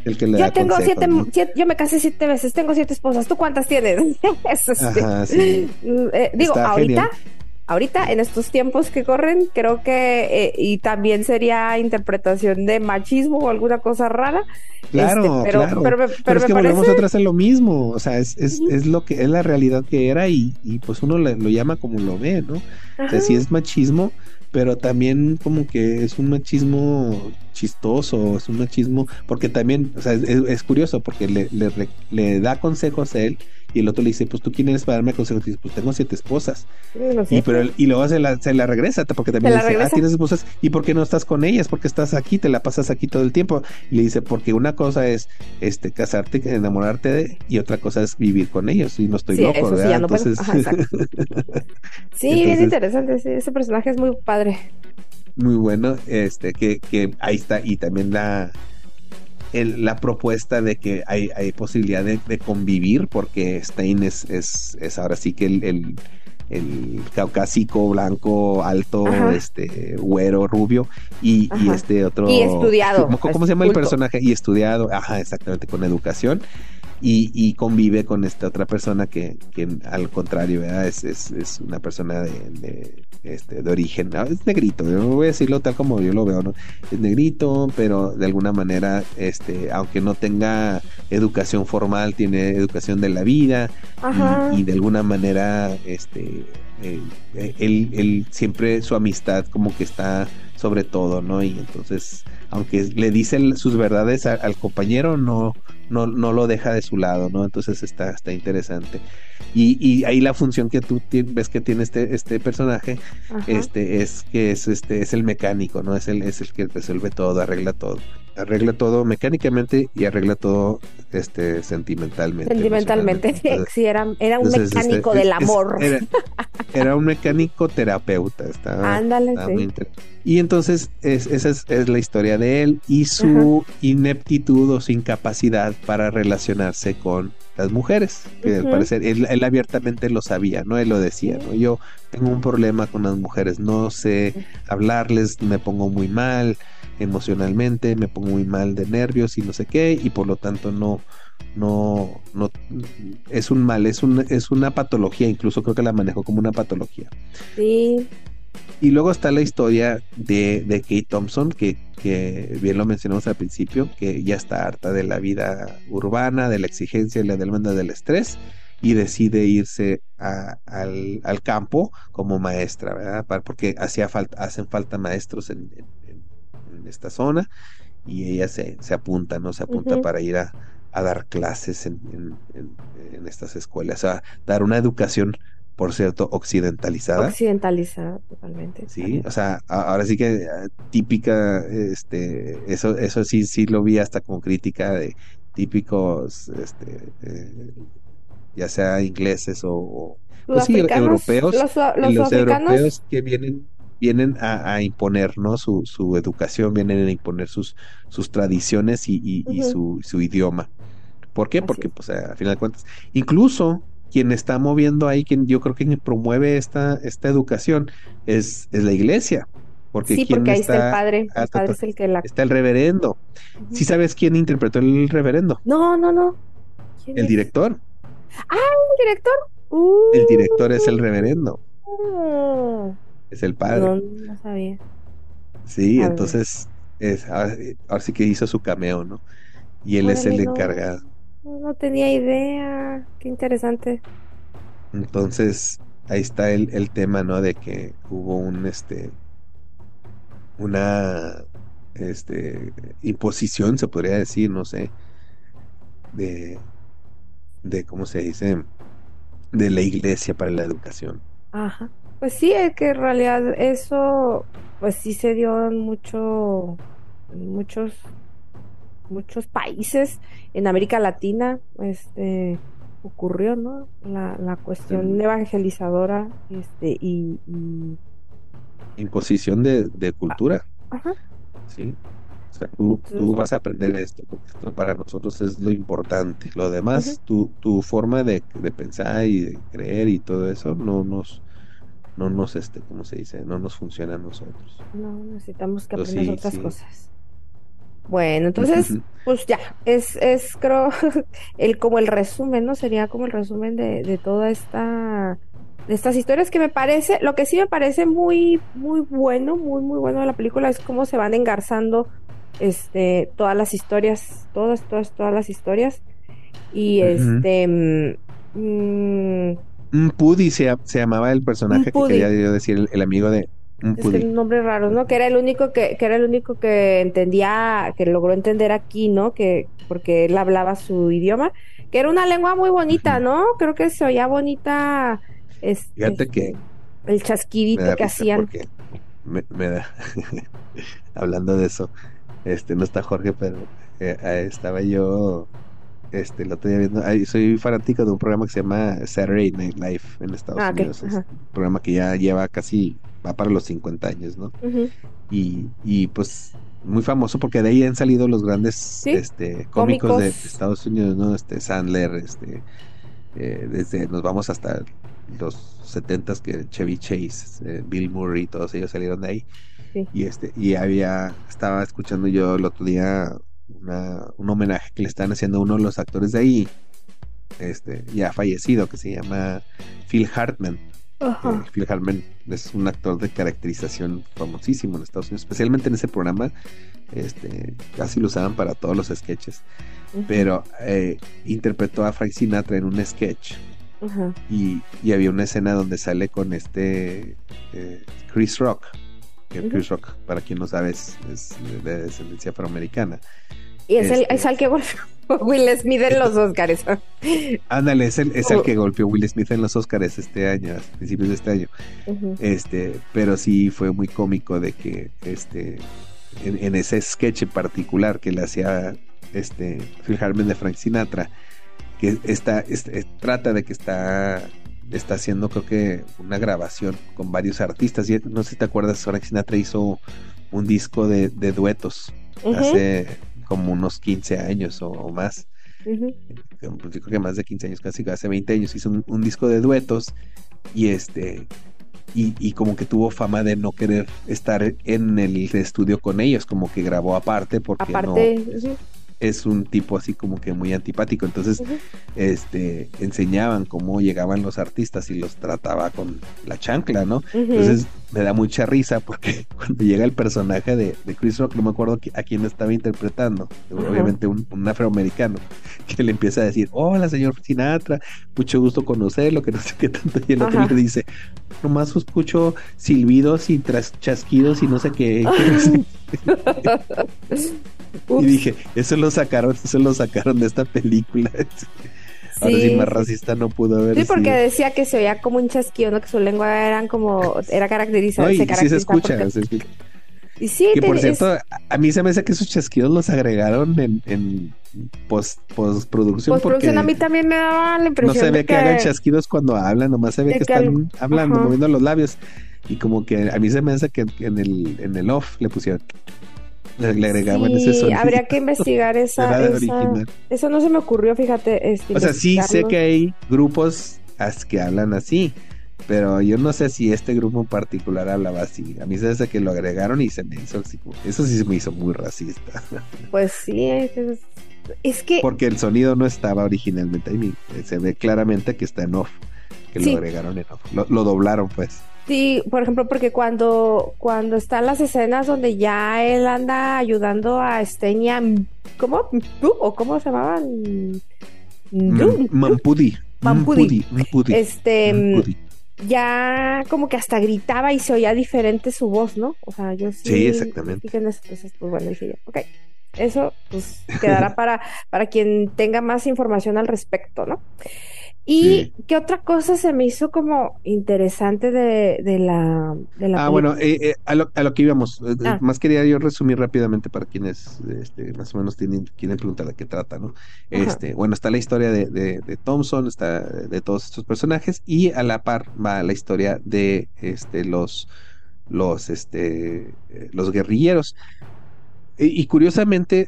yo tengo siete, yo me casé siete veces, tengo siete esposas. ¿Tú cuántas tienes? Eso sí. Mm, eh, digo, ahorita, ahorita en estos tiempos que corren, creo que eh, y también sería interpretación de machismo o alguna cosa rara. Claro, este, pero, claro. Pero, es que volvemos atrás a lo mismo, o sea, es, es, es, lo que es la realidad que era y, y pues uno lo, llama como lo ve, ¿no? O sea, si es machismo, pero también como que es un machismo chistoso, es un machismo, porque también, o sea, es, curioso, porque le, le, le, da consejos a él y el otro le dice, pues tú quién eres para darme consejos, y dice, pues tengo siete esposas. y, pero, y luego se la, se la regresa, porque también le dice, ah, tienes esposas, ¿y por qué no estás con ellas? Porque estás aquí, te la pasas aquí todo el tiempo. Y le dice, porque una cosa es este casarte, enamorarte de, y otra cosa es vivir con ellos, y no estoy loco, ¿verdad? Entonces... sí, bien interesante, sí, ese personaje es muy padre muy bueno, este, que, que ahí está, y también la, la propuesta de que hay, hay posibilidad de, convivir, porque Stein es, es, es ahora sí que el, el, el caucásico, blanco, alto, este, güero, rubio, y, y, este otro. Y estudiado. ¿Cómo, se llama el personaje? Y estudiado, ajá, exactamente, con educación. Y, y, convive con esta otra persona que, que al contrario, ¿verdad? Es, es, es una persona de, este, de origen, es negrito, yo voy a decirlo tal como yo lo veo, ¿no? Es negrito, pero de alguna manera, este, aunque no tenga educación formal, tiene educación de la vida y, de alguna manera, este, eh, él, él, siempre su amistad como que está sobre todo, ¿no? Y entonces, aunque le dice sus verdades al compañero, no, no, no lo deja de su lado, ¿no? Entonces está, está interesante. Y, y ahí la función que tú ves que tiene este, este personaje, este, es que es este, es el mecánico, ¿no? Es el, es el que resuelve todo, arregla todo. Arregla todo mecánicamente y arregla todo este sentimentalmente. Sentimentalmente, sí, era, era un este, mecánico del amor. era, un mecánico terapeuta. Estaba, Ándale, y entonces esa es, la historia de él y su ineptitud o su incapacidad para relacionarse con las mujeres, que al parecer él, abiertamente lo sabía, ¿no? Él lo decía, ¿no? Yo tengo un problema con las mujeres, no sé hablarles, me pongo muy mal emocionalmente, me pongo muy mal de nervios y no sé qué, y por lo tanto no, no, no, es un mal, es, un, es una patología, incluso creo que la manejo como una patología. Sí. Y luego está la historia de, de Kate Thompson, que, que, bien lo mencionamos al principio, que ya está harta de la vida urbana, de la exigencia y la demanda del estrés, y decide irse al, al, campo como maestra, ¿verdad? Porque hacía falta, hacen falta maestros en, en, esta zona, y ella se, se apunta, ¿no? Se apunta para ir a, a, dar clases en, en, estas escuelas, a dar una educación por cierto, occidentalizada. Occidentalizada, totalmente. Sí, o sea, ahora sí que eh, típica, este, eso, eso sí, sí lo vi hasta como crítica de típicos, este, eh, ya sea ingleses o, pues sí, europeos, los, europeos que vienen vienen a, imponer ¿no? su, su educación, vienen a imponer sus, sus tradiciones y, y, su, su idioma. ¿Por qué? Porque, pues, a final de cuentas, incluso quien está moviendo ahí, quien yo creo que promueve esta, esta educación es, es la iglesia. Porque sí, porque ahí está, el padre, el padre es el que la... Está el reverendo. ¿Sí sabes quién interpretó el reverendo? No, no, no. El director. Ah, el director. el director es el reverendo. Uh. es el padre. No, no sabía. Sí, entonces es, ahora, sí que hizo su cameo, ¿no? Y él es el encargado. No tenía idea. Qué interesante. Entonces, ahí está el, el tema, ¿no? De que hubo un, este, una, este, imposición, se podría decir, no sé, de, de, ¿cómo se dice? De la iglesia para la educación. Ajá. Pues sí, es que en realidad eso, pues sí se dio en mucho, en muchos muchos países en América Latina, este ocurrió, ¿no? La, la cuestión evangelizadora este, y, Imposición de, de cultura. Ajá. Sí. O sea, tú, tú, vas a aprender esto, porque esto para nosotros es lo importante. Lo demás, tu, tu forma de, de, pensar y de creer y todo eso, no nos, no nos, este, ¿cómo se dice? No nos funciona a nosotros. No, necesitamos que aprender otras cosas. Bueno, entonces, pues ya, es, es creo, el, como el resumen, ¿no? Sería como el resumen de, de toda esta, de estas historias que me parece, lo que sí me parece muy, muy bueno, muy, muy bueno de la película es cómo se van engarzando, este, todas las historias, todas, todas, todas las historias. Y este, mmm, Pudi se, se, llamaba el personaje que quería decir el amigo de, es un nombre raro, ¿no? Que era el único que, que era el único que entendía, que logró entender aquí, ¿no? Que porque él hablaba su idioma, que era una lengua muy bonita, ¿no? Creo que se oía bonita. Este, Fíjate que el chasquidito que hacían. Me, me, da hablando de eso, este no está Jorge, pero eh, estaba yo este lo estoy viendo soy fanático de un programa que se llama Saturday Night Live en Estados ah, Unidos es un programa que ya lleva casi va para los 50 años, ¿no? y, y pues muy famoso porque de ahí han salido los grandes este, cómicos, de Estados Unidos, ¿no? Este Sandler, este eh, desde nos vamos hasta los 70s que Chevy Chase, eh, Bill Murray, todos ellos salieron de ahí. Y este y había estaba escuchando yo el otro día una, un homenaje que le están haciendo a uno de los actores de ahí, este ya fallecido que se llama Phil Hartman Phil Hartman es un actor de caracterización famosísimo en Estados Unidos, especialmente en ese programa. Este, casi lo usaban para todos los sketches. Pero eh, interpretó a Frank Sinatra en un sketch. y, había una escena donde sale con este eh, Chris Rock. Que Chris Rock, para quien no sabe, es, de descendencia afroamericana. Y es, el, es el que golpeó Will Smith en los Oscars. Ándale, es el, es el que golpeó Will Smith en los Oscars este año, a principios de este año. Este, pero sí fue muy cómico de que este en, ese sketch en particular que le hacía este Phil Hartman de Frank Sinatra, que está, este, trata de que está está haciendo creo que una grabación con varios artistas. Y no sé si te acuerdas, Frank Sinatra hizo un disco de, de duetos hace como unos 15 años o, más. Uh creo que más de 15 años, casi hace 20 años, hizo un, disco de duetos y este y, y, como que tuvo fama de no querer estar en el estudio con ellos, como que grabó aparte porque aparte, no, es un tipo así como que muy antipático. Entonces, este, enseñaban cómo llegaban los artistas y los trataba con la chancla, ¿no? Entonces, me da mucha risa porque cuando llega el personaje de, Chris Rock, no me acuerdo a quién estaba interpretando, obviamente un, afroamericano, que le empieza a decir, hola señor Sinatra, mucho gusto conocerlo, que no sé qué tanto, y el otro le dice, nomás escucho silbidos y tras chasquidos y no sé qué. Y dije, eso lo sacaron, eso lo sacaron de esta película. Ahora sí, más racista no pudo haber Sí, porque decía que se oía como un chasquido, ¿no? Que su lengua eran como, era caracterizada. se sí se escucha, Y sí, que por cierto, a mí se me hace que esos chasquidos los agregaron en, en post, postproducción. Postproducción a mí también me daba la impresión. No se ve que, hagan chasquidos cuando hablan, nomás se ve que, están hablando, moviendo los labios. Y como que a mí se me hace que en el, en el off le pusieron le, agregaban ese sonido. Habría que investigar esa, Eso no se me ocurrió, fíjate. Este, o sea, sí sé que hay grupos que hablan así, pero yo no sé si este grupo en particular hablaba así. A mí se hace que lo agregaron y se me hizo así. Eso sí se me hizo muy racista. Pues sí, es, que. Porque el sonido no estaba originalmente ahí. Se ve claramente que está en off. Que lo agregaron en off. lo doblaron, pues. Sí, por ejemplo, porque cuando, cuando están las escenas donde ya él anda ayudando a Estenia, ¿cómo? ¿O cómo se llamaban? Mampudi. Mampudi. Este, ya como que hasta gritaba y se oía diferente su voz, ¿no? O sea, yo sí. Sí, exactamente. Entonces, pues bueno, dije yo, ok. Eso pues quedará para, para quien tenga más información al respecto, ¿no? ¿Y qué otra cosa se me hizo como interesante de, de la, de Ah, bueno, eh, eh, a, lo, a, lo, que íbamos, eh, ah. más quería yo resumir rápidamente para quienes este, más o menos tienen, quieren preguntar de qué trata, ¿no? Este, bueno, está la historia de, de, de, Thompson, está de todos estos personajes, y a la par va la historia de este, los, los, este, los guerrilleros. y curiosamente,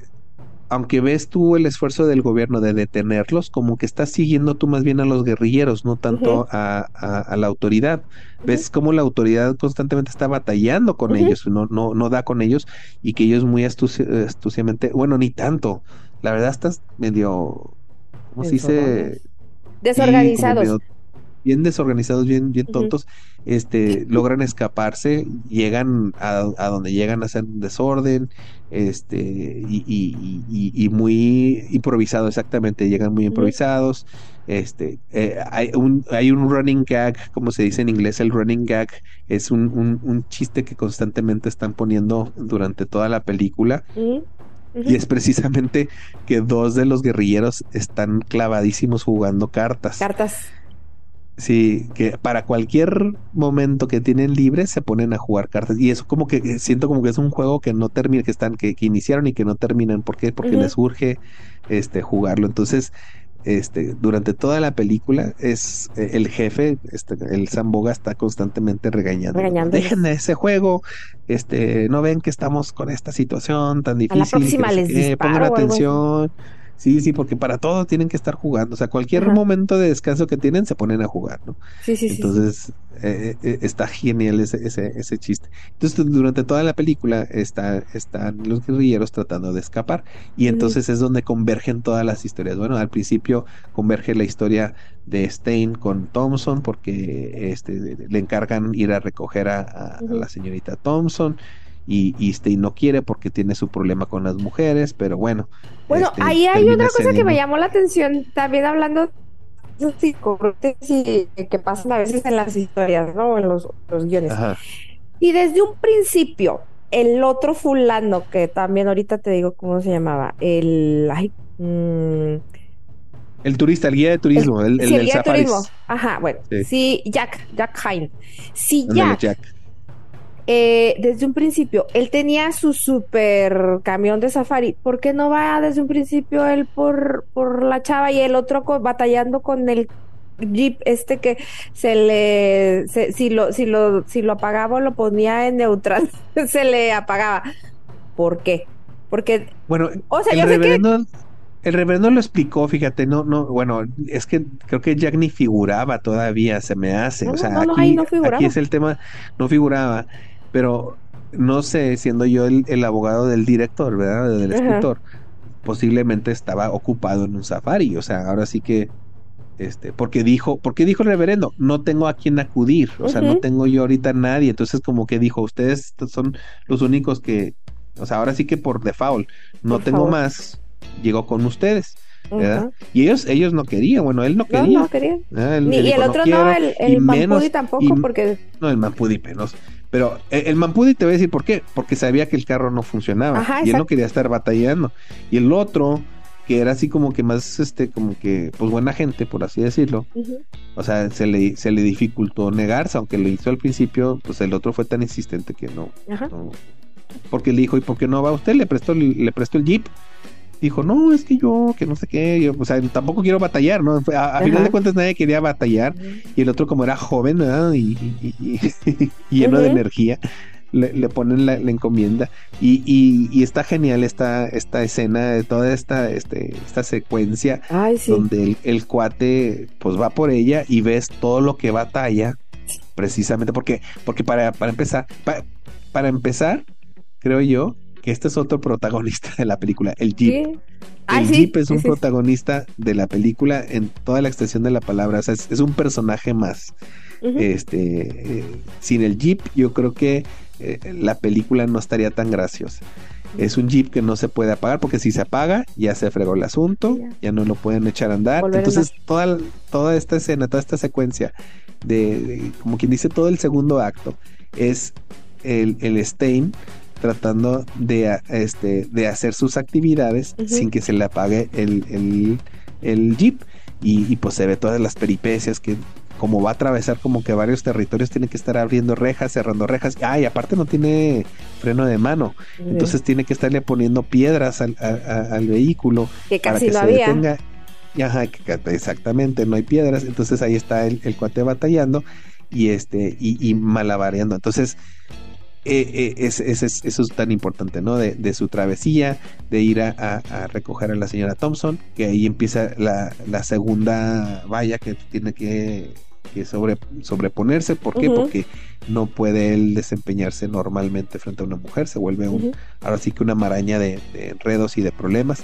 aunque ves tú el esfuerzo del gobierno de detenerlos, como que estás siguiendo tú más bien a los guerrilleros, no tanto a, la autoridad. Ves cómo la autoridad constantemente está batallando con ellos, no, no, no da con ellos y que ellos muy astuciamente, bueno, ni tanto. La verdad estás medio, ¿cómo se dice? Desorganizados bien desorganizados, bien, bien tontos, este, logran escaparse, llegan a, donde llegan a hacer desorden, este, y, y, y, muy improvisado, exactamente, llegan muy improvisados. Este, eh, hay, un, hay un running gag, como se dice en inglés, el running gag es un, un, chiste que constantemente están poniendo durante toda la película. Y es precisamente que dos de los guerrilleros están clavadísimos jugando cartas. Cartas. Sí, que para cualquier momento que tienen libre se ponen a jugar cartas. Y eso como que eh, siento como que es un juego que no termina, que están, que, iniciaron y que no terminan. ¿Por qué? Porque les urge este jugarlo. Entonces, este, durante toda la película es eh, el jefe, este, el Zamboga está constantemente regañando. regañando. Dejen ese juego, este, no ven que estamos con esta situación tan difícil. A la próxima les pongan atención. Sí, sí, porque para todo tienen que estar jugando. O sea, cualquier momento de descanso que tienen se ponen a jugar, ¿no? Sí, sí, Entonces, eh, eh, está genial ese, ese, ese chiste. Entonces, durante toda la película está, están los guerrilleros tratando de escapar. Y entonces es donde convergen todas las historias. Bueno, al principio converge la historia de Stein con Thompson, porque este, le encargan ir a recoger a la señorita Thompson y, y este, no quiere porque tiene su problema con las mujeres, pero bueno. Bueno, este, ahí hay otra cosa que me llamó la atención, también hablando de que pasan a veces en las historias, ¿no? En los, guiones. Y desde un principio, el otro fulano, que también ahorita te digo cómo se llamaba, el... Mm, el turista, el guía de turismo, el, el, guía de turismo. Ajá, bueno, sí, Jack, Jack Hine. Si Jack eh, desde un principio, él tenía su super camión de safari, ¿por qué no va desde un principio él por, por la chava y el otro batallando con el jeep este que se le si lo si lo si lo apagaba o lo ponía en neutral se le apagaba ¿por qué? porque bueno o sea, el reverendo el reverendo lo explicó fíjate no no bueno es que creo que Jack ni figuraba todavía se me hace o sea aquí, aquí es el tema no figuraba pero no sé, siendo yo el, abogado del director, ¿verdad? Del escritor, posiblemente estaba ocupado en un safari, o sea, ahora sí que, este, porque dijo, porque dijo el reverendo, no tengo a quien acudir, o sea, no tengo yo ahorita nadie, entonces como que dijo, ustedes son los únicos que, o sea, ahora sí que por default, no tengo más, llegó con ustedes. ¿verdad? Y ellos, ellos no querían, bueno, él no quería. No, quería. Ni, y el otro no, el, el tampoco, porque. No, el Mampudi penoso. Pero el, Mampudi te voy a decir por qué, porque sabía que el carro no funcionaba y él no quería estar batallando. Y el otro, que era así como que más, este, como que, pues buena gente, por así decirlo. O sea, se le, se le dificultó negarse, aunque lo hizo al principio, pues el otro fue tan insistente que no. no porque le dijo, ¿y por qué no va usted? Le prestó, le prestó el jeep dijo, no, es que yo, que no sé qué, yo, o sea, tampoco quiero batallar, ¿no? A, final de cuentas nadie quería batallar y el otro como era joven, ¿verdad? Y, lleno de energía, le, ponen la, encomienda y, y, está genial esta, esta escena, de toda esta, este, esta secuencia donde el, cuate pues va por ella y ves todo lo que batalla precisamente porque, porque para, para empezar, para empezar, creo yo, que este es otro protagonista de la película, el Jeep. el Jeep es un protagonista de la película en toda la extensión de la palabra, o sea, es, un personaje más. Este, eh, sin el Jeep, yo creo que eh, la película no estaría tan graciosa. Es un Jeep que no se puede apagar porque si se apaga ya se fregó el asunto, ya no lo pueden echar a andar. Entonces toda, toda esta escena, toda esta secuencia de, como quien dice, todo el segundo acto es el, el Stein tratando de, este, de hacer sus actividades sin que se le apague el, el, jeep. y, pues se ve todas las peripecias que como va a atravesar como que varios territorios tiene que estar abriendo rejas, cerrando rejas. Ah, y aparte no tiene freno de mano. Entonces tiene que estarle poniendo piedras al, vehículo. Que casi para que se Detenga. Ajá, exactamente, no hay piedras. Entonces ahí está el, el cuate batallando y este, y, y malabareando. Entonces, eh, eh, es, eso es tan importante, ¿no? De, su travesía, de ir a, recoger a la señora Thompson, que ahí empieza la, segunda valla que tiene que, sobre, sobreponerse. ¿Por qué? Porque no puede él desempeñarse normalmente frente a una mujer, se vuelve un, ahora sí que una maraña de, enredos y de problemas.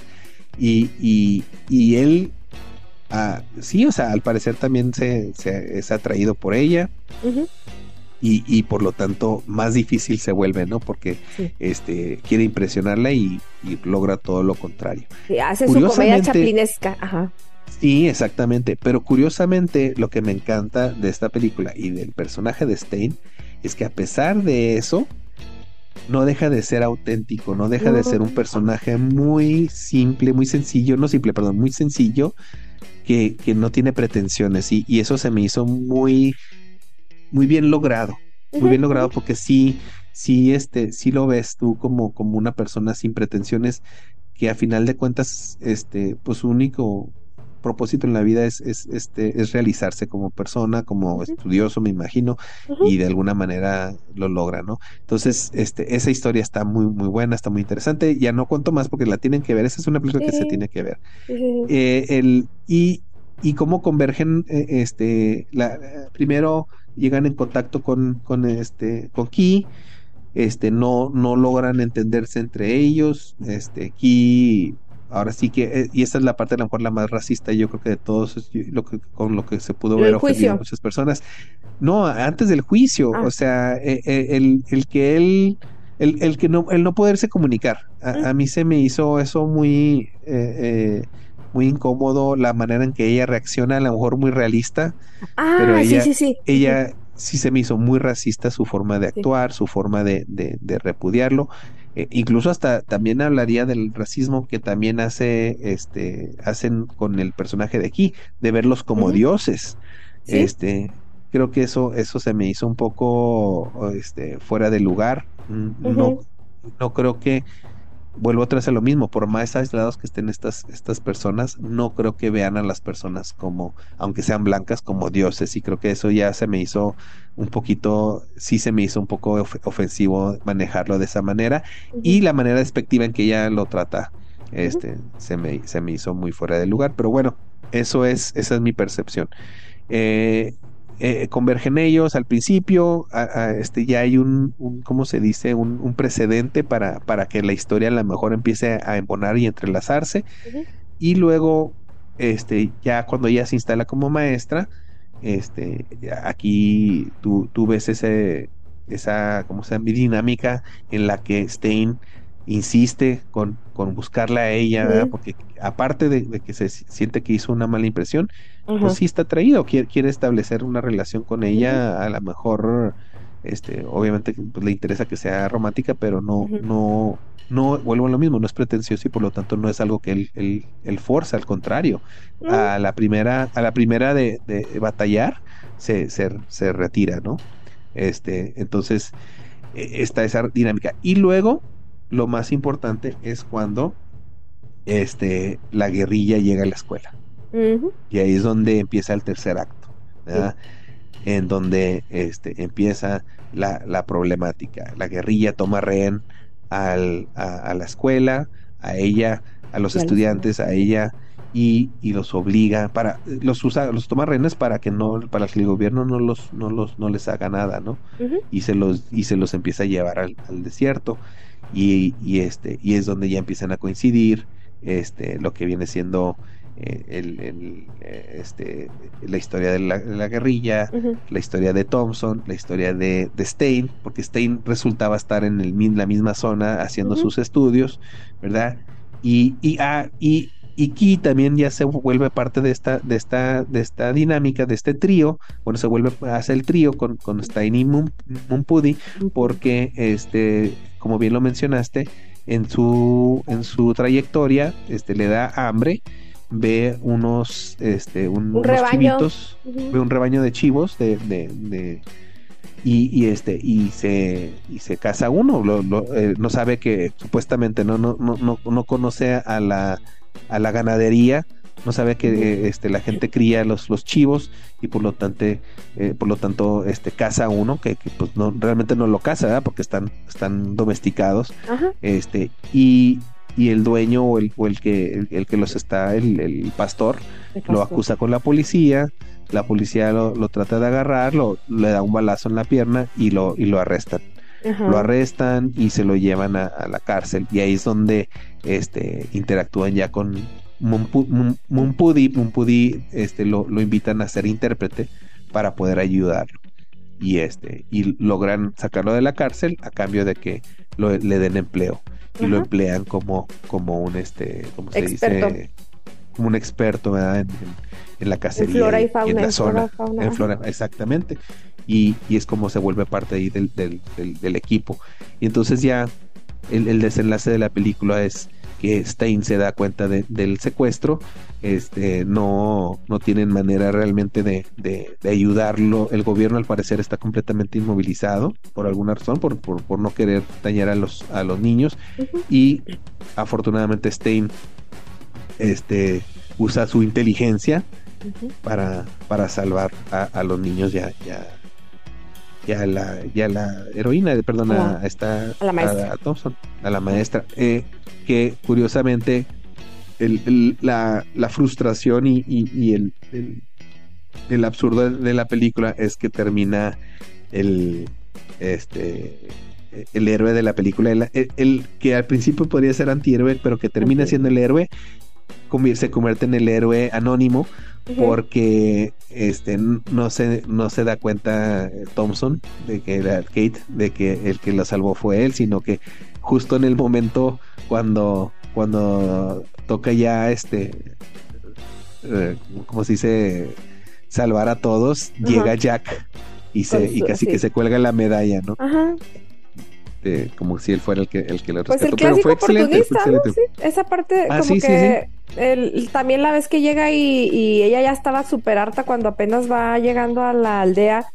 Y, y, él, ah, sí, o sea, al parecer también se, se es atraído por ella y, por lo tanto más difícil se vuelve, ¿no? Porque este quiere impresionarla y, logra todo lo contrario. hace su comedia chaplinesca, ajá. Sí, exactamente. Pero curiosamente, lo que me encanta de esta película y del personaje de Stein es que a pesar de eso, no deja de ser auténtico, no deja de ser un personaje muy simple, muy sencillo, no simple, perdón, muy sencillo, que, que no tiene pretensiones. Y, y eso se me hizo muy muy bien logrado, muy bien logrado porque sí, sí, este, sí lo ves tú como, como una persona sin pretensiones que a final de cuentas, este, pues su único propósito en la vida es, es, este, es realizarse como persona, como estudioso, me imagino, y de alguna manera lo logra, ¿no? Entonces, este, esa historia está muy, muy buena, está muy interesante. Ya no cuento más porque la tienen que ver, esa es una película que se tiene que ver. Eh, el, y, y cómo convergen, eh, este, la, primero llegan en contacto con, con este, con Ki, este, no, no logran entenderse entre ellos, este, Ki, ahora sí que, eh, y esta es la parte a lo mejor la más racista, yo creo que de todos, lo que, con lo que se pudo ver ofendido a muchas personas. No, antes del juicio, ah. o sea, eh, eh, el, el, que él, el, el, que no, el no poderse comunicar, a, mí se me hizo eso muy, muy incómodo la manera en que ella reacciona, a lo mejor muy realista. Ah, pero ella, sí, sí, sí. Ella sí se me hizo muy racista su forma de actuar, su forma de, de, repudiarlo. Eh, incluso hasta también hablaría del racismo que también hace, este, hacen con el personaje de aquí, de verlos como dioses. Este, creo que eso, eso se me hizo un poco, este, fuera de lugar. Mm, no, no creo que vuelvo otra vez a lo mismo, por más aislados que estén estas, estas personas, no creo que vean a las personas como, aunque sean blancas, como dioses, y creo que eso ya se me hizo un poquito, sí se me hizo un poco ofensivo manejarlo de esa manera, y la manera despectiva en que ella lo trata, este, se, me, se me hizo muy fuera de lugar, pero bueno, eso es, esa es mi percepción. Eh, eh, convergen ellos al principio, este, ya hay un, ¿cómo se dice? Un, precedente para, para, que la historia a lo mejor empiece a embonar y entrelazarse. Y luego, este, ya cuando ella se instala como maestra, este, aquí tú, tú ves ese, esa, ¿cómo se llama? dinámica en la que Stein insiste con, con buscarla a ella, porque aparte de, que se siente que hizo una mala impresión, pues sí está atraído, quiere, quiere establecer una relación con ella, a lo mejor, este, obviamente pues, le interesa que sea romántica, pero no, no, no, vuelvo a lo mismo, no es pretencioso y por lo tanto no es algo que él, él, él forza, al contrario, a la primera, a la primera de, de batallar, se, se, se retira, ¿no? Este, entonces, e, está esa dinámica. Y luego, lo más importante es cuando este, la guerrilla llega a la escuela. Y ahí es donde empieza el tercer acto, en donde este, empieza la, problemática. La guerrilla toma rehén al, a, la escuela, a ella, a los estudiantes, a ella, y, los obliga para los usa los toma rehenes para que no para que el gobierno no los no los no les haga nada no y se los y se los empieza a llevar al, al desierto y, y, este y es donde ya empiezan a coincidir este lo que viene siendo eh, el, eh, este, la historia de la, guerrilla, la historia de Thompson, la historia de, de, Stein, porque Stein resultaba estar en el, la misma zona haciendo sus estudios, ¿verdad? Y, y, ah, y, y Ki también ya se vuelve parte de esta, de esta, de esta dinámica, de este trío. Bueno, se vuelve a hacer el trío con, con Stein y Mumpudi, porque este, como bien lo mencionaste, en su, en su trayectoria, este, le da hambre ve unos, este, unos chivitos, ve un rebaño de chivos de, de, y, este y se y se casa uno eh, no sabe que supuestamente no no no no conoce a la a la ganadería no sabe que este la gente cría los los chivos y por lo tanto eh, por lo tanto este caza uno que, pues no realmente no lo caza porque están están domesticados. Este y y el dueño o el, o el que el, que los está, el, pastor, lo acusa con la policía, la policía lo, trata de agarrar, lo, le da un balazo en la pierna y lo, y lo arrestan. Lo arrestan y se lo llevan a, la cárcel. Y ahí es donde este, interactúan ya con Mumpudi. Mumpudi este, lo, lo invitan a ser intérprete para poder ayudarlo y este y logran sacarlo de la cárcel a cambio de que lo, le den empleo y lo emplean como, como un este, ¿cómo se dice? Como un experto, ¿verdad? En, en, la cacería. En flora y fauna. en la zona. en flora, exactamente. Y, y, es como se vuelve parte ahí del, del, del, equipo. Y entonces ya el, el, desenlace de la película es que Stein se da cuenta del secuestro, este, no, no tienen manera realmente de, de, ayudarlo. El gobierno al parecer está completamente inmovilizado por alguna razón, por, por, no querer dañar a los, a los niños. Y afortunadamente Stein este, usa su inteligencia para, para salvar a, los niños ya, ya, ya la, ya la heroína, perdón, a, esta, a, la maestra. A, Thompson, a la maestra. Eh, que curiosamente la, frustración y, el, el, absurdo de la película es que termina el este el héroe de la película el, que al principio podría ser antihéroe pero que termina siendo el héroe se convierte en el héroe anónimo porque este no se no se da cuenta eh, Thompson de que era Kate de que el que la salvó fue él sino que justo en el momento cuando, cuando toca ya este, eh, como se dice, salvar a todos, llega Jack y se y casi que se cuelga la medalla, ¿no? Ajá. como si él fuera el que el que lo pues rescató. Pero fue excelente, Esa parte ah, como que también la vez que llega y, ella ya estaba súper harta cuando apenas va llegando a la aldea.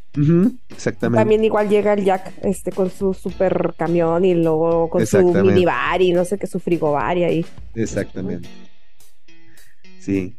exactamente. También igual llega el Jack este con su super camión y luego con su minibar y no sé qué, su frigobar y ahí. Exactamente. Sí.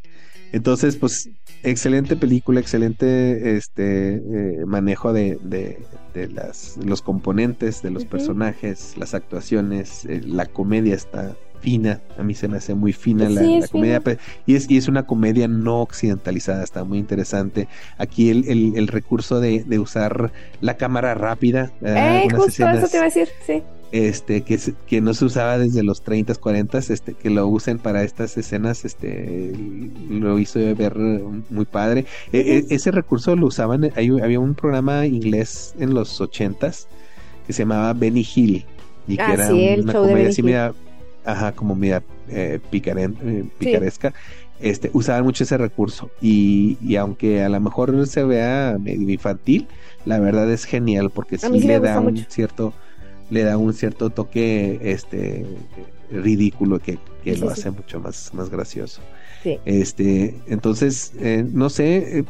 Entonces, pues, excelente película, excelente este eh, manejo de, de, las, los componentes, de los personajes, las actuaciones, eh, la comedia está fina, a mí se me hace muy fina la, comedia, y es, y es una comedia no occidentalizada, está muy interesante. Aquí el, el, recurso de, de, usar la cámara rápida. Eh, justo eso te iba a decir, sí. Este, que, que no se usaba desde los 30, 40, este, que lo usen para estas escenas, este, lo hizo ver muy padre. E, e, ese recurso lo usaban, había un programa inglés en los 80s que se llamaba Benny Hill y que ah, era una comedia así ajá, como media eh, eh, picaresca, este, usaban mucho ese recurso. Y, y, aunque a lo mejor se vea medio infantil, la verdad es genial porque sí, le da un cierto, le da un cierto toque este ridículo que, que lo hace mucho más, más gracioso. Este, entonces, eh, no sé,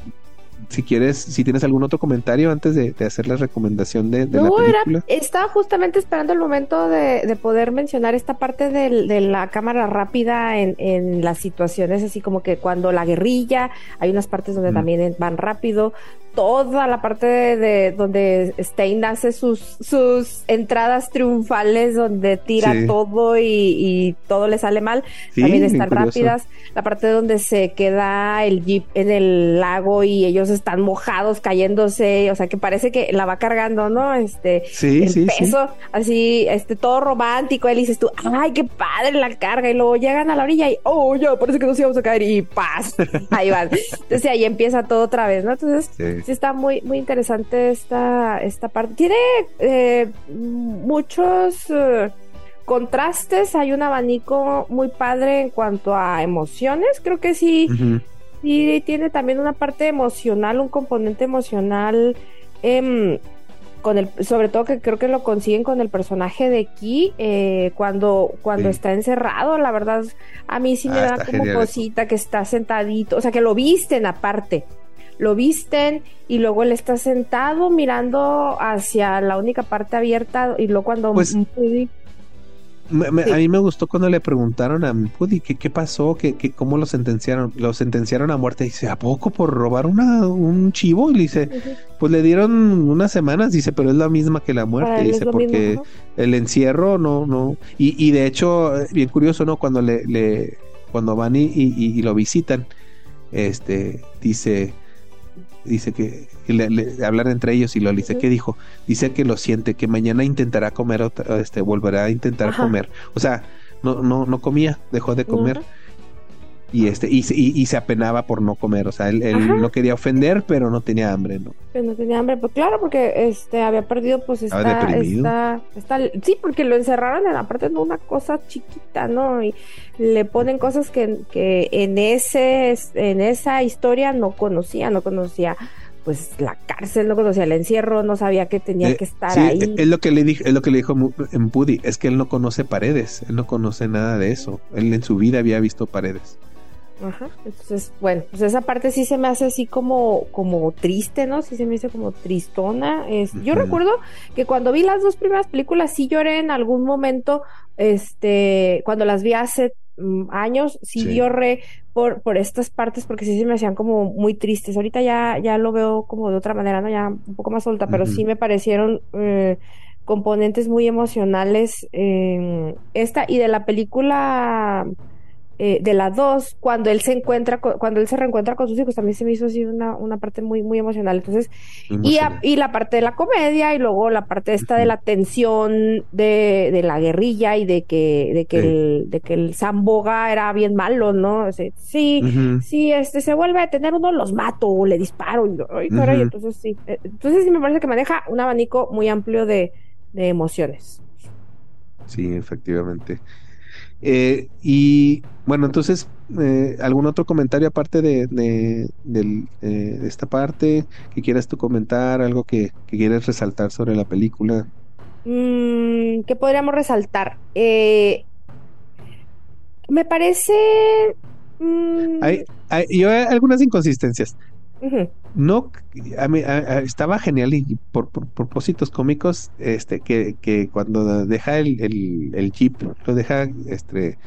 si quieres, si tienes algún otro comentario antes de, hacer la recomendación de, la película. estaba justamente esperando el momento de, poder mencionar esta parte de, la cámara rápida en, las situaciones, así como que cuando la guerrilla, hay unas partes donde también van rápido, toda la parte de, donde Stein hace sus, sus entradas triunfales, donde tira todo y, todo le sale mal, también están rápidas. La parte donde se queda el jeep en el lago y ellos están mojados, cayéndose, o sea que parece que la va cargando, ¿no? Este, el peso, así, este, todo romántico. Él dices tú, ay, qué padre la carga. Y luego llegan a la orilla y, oh, ya, parece que nos íbamos a caer y paz, ahí van. Entonces ahí empieza todo otra vez, ¿no? Entonces, sí, está muy, muy interesante esta, esta parte. Tiene eh, muchos eh, contrastes, hay un abanico muy padre en cuanto a emociones, creo que sí, sí tiene también una parte emocional, un componente emocional em, con el, sobre todo que creo que lo consiguen con el personaje de Ki eh, cuando, cuando está encerrado, la verdad, a mí sí me ah, da como cosita que está sentadito, o sea que lo visten aparte, lo visten y luego él está sentado mirando hacia la única parte abierta y luego cuando pues, a mí me gustó cuando le preguntaron a Pudi que qué pasó, que, cómo lo sentenciaron, lo sentenciaron a muerte. Dice, ¿a poco por robar una, un chivo? Y le dice, pues le dieron unas semanas, dice, pero es la misma que la muerte, dice, porque el encierro no, no. Y, y de hecho, bien curioso, ¿no? Cuando le, le cuando van y, y lo visitan, este, dice, dice que, le, hablan entre ellos y lo dice que dijo dice que lo siente que mañana intentará comer este volverá a intentar comer. O sea no no no comía dejó de comer y este y, y, se apenaba por no comer o sea él, no quería ofender pero no tenía hambre no pero no tenía hambre pues claro porque este había perdido pues está, está, sí porque lo encerraron en aparte de una cosa chiquita no y le ponen cosas que, que en ese en esa historia no conocía no conocía pues la cárcel, no conocía el encierro, no sabía que tenía eh, que estar ahí. Es lo que le dije, es lo que le dijo en Pudi, es que él no conoce paredes, él no conoce nada de eso. Él en su vida había visto paredes. Ajá. Entonces, bueno, pues esa parte sí se me hace así como, como triste, ¿no? Sí se me hizo como tristona. Es, Yo recuerdo que cuando vi las dos primeras películas sí lloré en algún momento, este, cuando las vi hace mm, años, sí, lloré por, por estas partes porque sí se me hacían como muy tristes. Ahorita ya, ya lo veo como de otra manera, ¿no? Ya un poco más suelta, pero sí me parecieron eh, componentes muy emocionales. esta y de la película eh, de la dos, cuando él se encuentra, cuando él se reencuentra con sus hijos, también se me hizo así una, una parte muy, muy emocional. Entonces, y, y, la parte de la comedia, y luego la parte esta de la tensión de, de, la guerrilla y de que, de que el, de que el Zamboga era bien malo, ¿no? sí, sí, este se vuelve a tener uno, los mato o le disparo, y, entonces sí. Eh, entonces sí me parece que maneja un abanico muy amplio de, de emociones. Sí, efectivamente. Eh, y bueno, entonces, eh, ¿algún otro comentario aparte de, de, eh, esta parte que quieras tú comentar? ¿Algo que, que quieres resaltar sobre la película? Mm, ¿Qué podríamos resaltar? me parece... Mm, hay, yo hay algunas inconsistencias. No, estaba genial y por, propósitos cómicos, este, que, que cuando deja el, el, jeep, lo deja, este,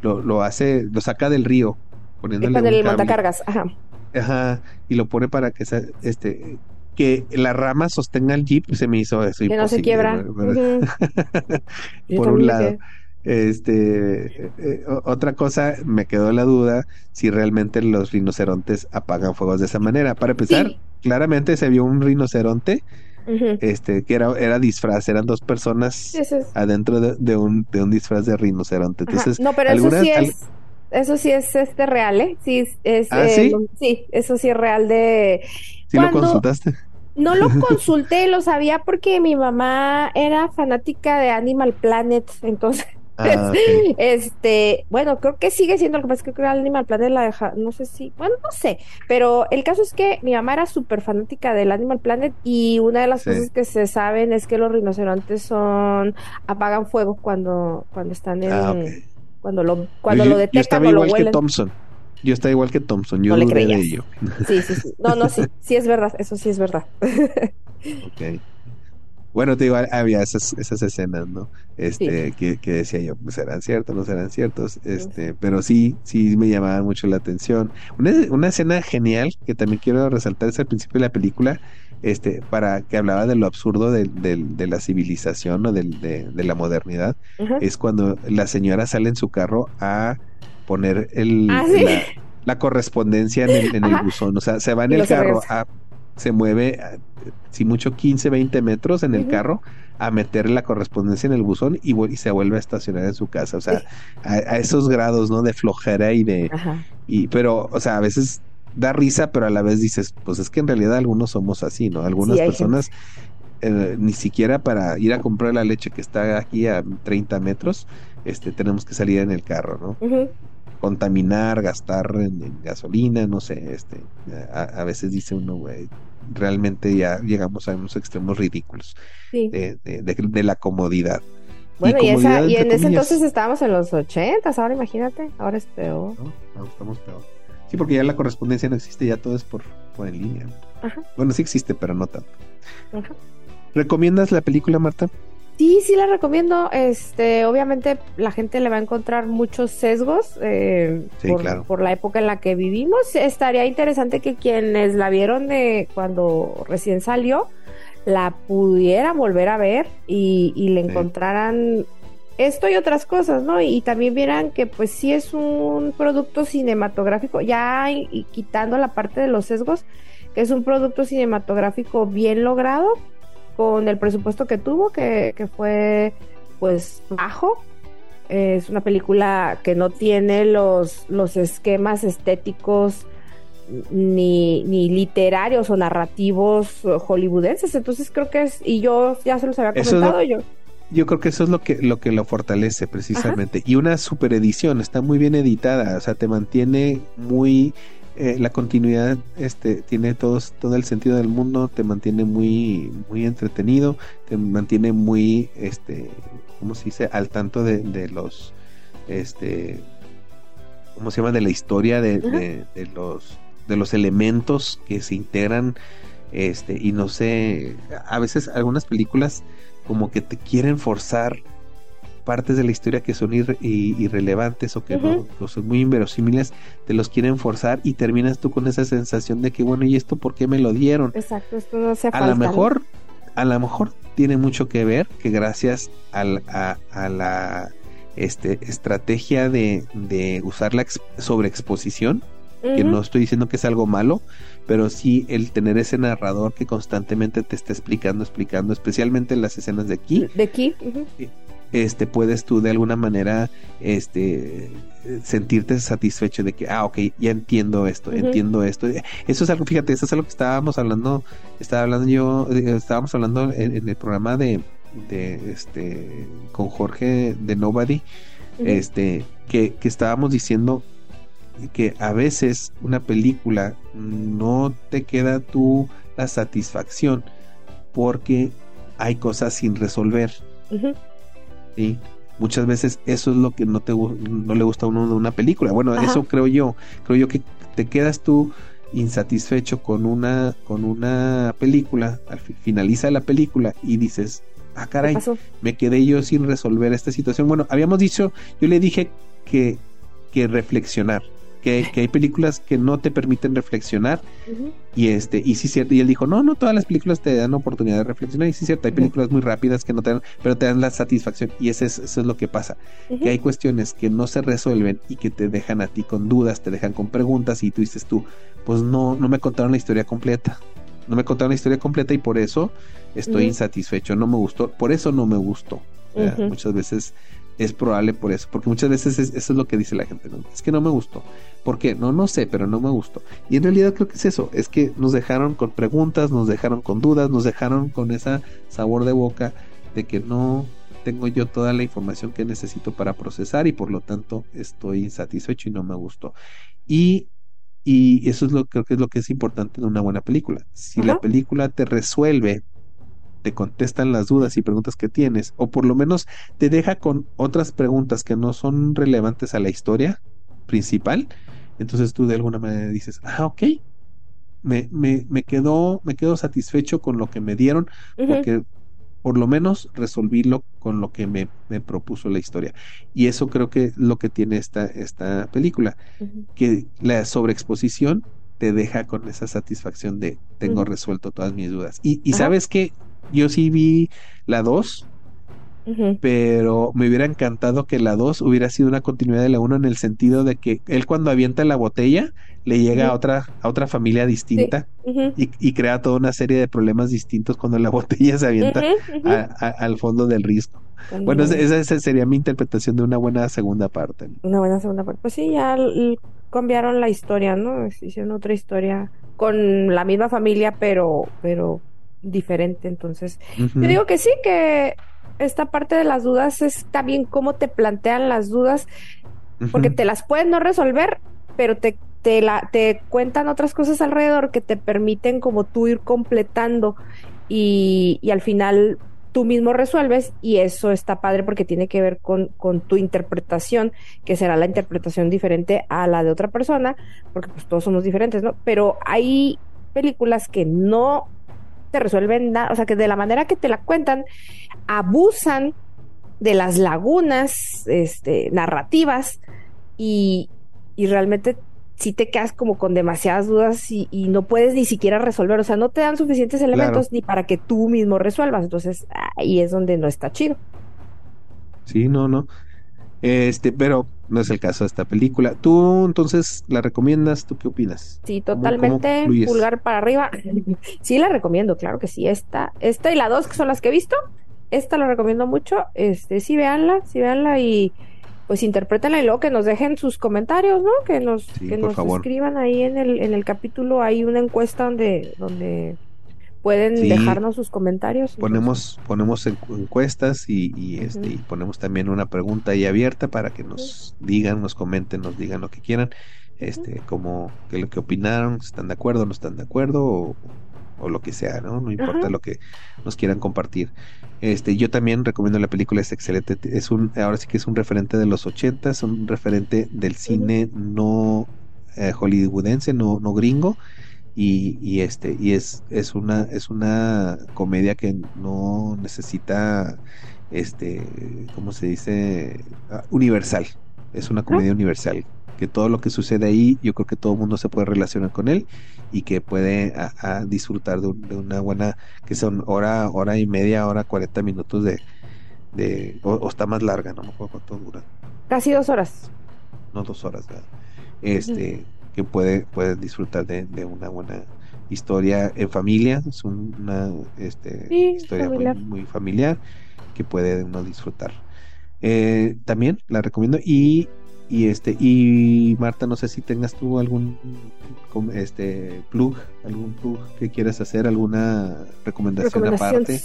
lo, lo, hace, lo saca del río, poniéndole el montacargas, ajá. Ajá, y lo pone para que, este, que la rama sostenga el jeep, se me hizo eso. Que no se quiebra. por un lado. Este, eh, otra cosa, me quedó la duda si realmente los rinocerontes apagan fuegos de esa manera. Para empezar, claramente se vio un rinoceronte, este, que era, era disfraz, eran dos personas adentro de, un, de un disfraz de rinoceronte. Entonces, no, pero eso sí es, eso sí es este real, ¿eh? Sí, es, ¿Ah, ¿sí? sí, eso sí es real de. ¿Sí lo consultaste? No lo consulté, lo sabía porque mi mamá era fanática de Animal Planet, entonces Ah, este, bueno, creo que sigue siendo lo que pasa es que que Animal Planet la deja, no sé si, bueno, no sé, pero el caso es que mi mamá era súper fanática del Animal Planet y una de las cosas que se saben es que los rinocerontes son, apagan fuego cuando, cuando están en, ah, cuando lo, cuando lo detectan yo igual que Thompson. Yo estaba igual que Thompson, yo no le ello. Sí, sí, sí. No, no, sí, sí es verdad, eso sí es verdad. ok. Bueno, te digo, había esas, esas escenas, ¿no? Este, que, que, decía yo, pues serán ciertos, no serán ciertos, este, pero sí, sí me llamaba mucho la atención. Una, una escena genial que también quiero resaltar es al principio de la película, este, para que hablaba de lo absurdo de, de, la civilización o de, de, la modernidad, es cuando la señora sale en su carro a poner el, ah, la, correspondencia en el, en el buzón, o sea, se va en el carro a se mueve, si mucho 15, 20 metros en el carro, a meter la correspondencia en el buzón y, se vuelve a estacionar en su casa. O sea, a, esos grados, ¿no? De flojera y de... Y, pero, o sea, a veces da risa, pero a la vez dices, pues es que en realidad algunos somos así, ¿no? Algunas personas... Eh, ni siquiera para ir a comprar la leche que está aquí a 30 metros, este, tenemos que salir en el carro, ¿no? Contaminar, gastar en, gasolina, no sé, este, a, veces dice uno, güey, realmente ya llegamos a unos extremos ridículos de, de, la comodidad. Bueno, y, esa, y en ese entonces estábamos en los ochentas, ahora imagínate, ahora es peor. No, estamos peor. Sí, porque ya la correspondencia no existe, ya todo es por, por en línea. Bueno, sí existe, pero no tanto. ¿Recomiendas la película, Marta? Sí, sí la recomiendo. Este, obviamente la gente le va a encontrar muchos sesgos eh, por, la época en la que vivimos. Estaría interesante que quienes la vieron de cuando recién salió la pudieran volver a ver y, le encontraran esto y otras cosas, ¿no? Y, también vieran que pues sí es un producto cinematográfico, ya quitando la parte de los sesgos, que es un producto cinematográfico bien logrado, con el presupuesto que tuvo, que, fue pues bajo. Es una película que no tiene los, los esquemas estéticos ni, ni literarios o narrativos hollywoodenses. Entonces creo que es, y yo ya se los había comentado yo. Yo creo que eso es lo que lo que lo fortalece precisamente. Y una super edición, está muy bien editada, o sea, te mantiene muy eh, la continuidad este, tiene todos, todo el sentido del mundo, te mantiene muy, muy entretenido, te mantiene muy, este, ¿cómo se dice? Al tanto de, los, este, ¿cómo se llama? De la historia de, de, los, de los elementos que se integran, este, y no sé, a veces algunas películas como que te quieren forzar partes de la historia que son irrelevantes o que no, son muy inverosímiles, te los quieren forzar y terminas tú con esa sensación de que, bueno, ¿y esto por qué me lo dieron? Exacto, esto no se A lo mejor, a lo mejor tiene mucho que ver que gracias al, a, a, la este, estrategia de, de usar la sobreexposición, que no estoy diciendo que es algo malo, pero sí el tener ese narrador que constantemente te está explicando, explicando, especialmente en las escenas de aquí. De aquí este, puedes tú de alguna manera este, sentirte satisfecho de que, ah, ok, ya entiendo esto, entiendo esto. Eso es algo, fíjate, eso es algo que estábamos hablando, estaba hablando yo, eh, estábamos hablando en, el programa de, de, este, con Jorge de Nobody, este, que, que estábamos diciendo que a veces una película no te queda tú la satisfacción porque hay cosas sin resolver. ¿Sí? Muchas veces eso es lo que no, te, no le gusta a uno de una película. Bueno, eso creo yo. Creo yo que te quedas tú insatisfecho con una, con una película, al finaliza la película y dices, ah, caray, me quedé yo sin resolver esta situación. Bueno, habíamos dicho, yo le dije que, que reflexionar que, hay películas que no te permiten reflexionar. Y este y sí cierto y él dijo no no todas las películas te dan oportunidad de reflexionar y sí cierto hay películas muy rápidas que no te dan pero te dan la satisfacción y eso es, eso es lo que pasa que hay cuestiones que no se resuelven y que te dejan a ti con dudas te dejan con preguntas y tú dices tú pues no no me contaron la historia completa no me contaron la historia completa y por eso estoy insatisfecho no me gustó por eso no me gustó muchas veces es probable por eso, porque muchas veces eso es lo que dice la gente, ¿no? es que no me gustó. ¿Por qué? No, no sé, pero no me gustó. Y en realidad creo que es eso, es que nos dejaron con preguntas, nos dejaron con dudas, nos dejaron con esa sabor de boca de que no tengo yo toda la información que necesito para procesar y por lo tanto estoy insatisfecho y no me gustó. Y, y eso es lo creo que es lo que es importante en una buena película. Si la película te resuelve te contestan las dudas y preguntas que tienes, o por lo menos te deja con otras preguntas que no son relevantes a la historia principal, entonces tú de alguna manera dices, ah, ok, me, me, me quedo, me quedo satisfecho con lo que me dieron, porque por lo menos resolvílo con lo que me, me, propuso la historia. Y eso creo que es lo que tiene esta, esta película, que la sobreexposición te deja con esa satisfacción de tengo resuelto todas mis dudas. Y, y sabes que yo sí vi la 2, pero me hubiera encantado que la 2 hubiera sido una continuidad de la 1 en el sentido de que él cuando avienta la botella le llega a otra a otra familia distinta y, crea toda una serie de problemas distintos cuando la botella se avienta al fondo del risco. Bueno, esa, sería mi interpretación de una buena segunda parte. Una buena segunda parte. Pues sí, ya cambiaron la historia, ¿no? Hicieron otra historia con la misma familia, pero, pero diferente. Entonces, yo digo que sí, que esta parte de las dudas es también cómo te plantean las dudas porque te las pueden no resolver, pero te, te, la, te cuentan otras cosas alrededor que te permiten como tú ir completando y, y al final tú mismo resuelves y eso está padre porque tiene que ver con, con, tu interpretación, que será la interpretación diferente a la de otra persona, porque pues todos somos diferentes, ¿no? Pero hay películas que no te resuelven nada, o sea, que de la manera que te la cuentan, abusan de las lagunas este, narrativas y, y realmente si te quedas como con demasiadas dudas y, no puedes ni siquiera resolver, o sea, no te dan suficientes elementos ni para que tú mismo resuelvas, entonces ahí es donde no está chido. Sí, no, no. Este, pero no es el caso de esta película. ¿Tú entonces la recomiendas? ¿Tú qué opinas? Sí, totalmente pulgar para arriba. sí, la recomiendo, claro que sí. Esta, esta y la dos que son las que he visto. Esta la recomiendo mucho. Este, sí, véanla, sí, véanla y pues interprétenla y luego que nos dejen sus comentarios, ¿no? Que nos, que nos escriban ahí en el, en el capítulo, hay una encuesta donde, donde pueden dejarnos sus comentarios. Ponemos, ponemos encuestas y, y este, y ponemos también una pregunta ahí abierta para que nos digan, nos comenten, nos digan lo que quieran, este, como que lo que opinaron, están de acuerdo, no están de acuerdo, o, o lo que sea, ¿no? No importa lo que nos quieran compartir. Este, yo también recomiendo la película, es excelente. Es un, ahora sí que es un referente de los 80, es un referente del cine no eh, hollywoodense, no, no gringo. Y, y, este, y es, es una, es una comedia que no necesita este, ¿cómo se dice? Ah, universal. Es una comedia universal. Que todo lo que sucede ahí, yo creo que todo el mundo se puede relacionar con él y que puede a, disfrutar de, una buena, que son hora, hora y media, hora, 40 minutos de, de o, está más larga, no me acuerdo cuánto dura. Casi dos horas. No dos horas, ¿verdad? Este, que puede, puede disfrutar de, una buena historia en familia, es una este, historia Muy, familiar. que puede uno disfrutar. Eh, también la recomiendo. Y y este y Marta no sé si tengas tú algún este plug algún plug que quieras hacer alguna recomendación, aparte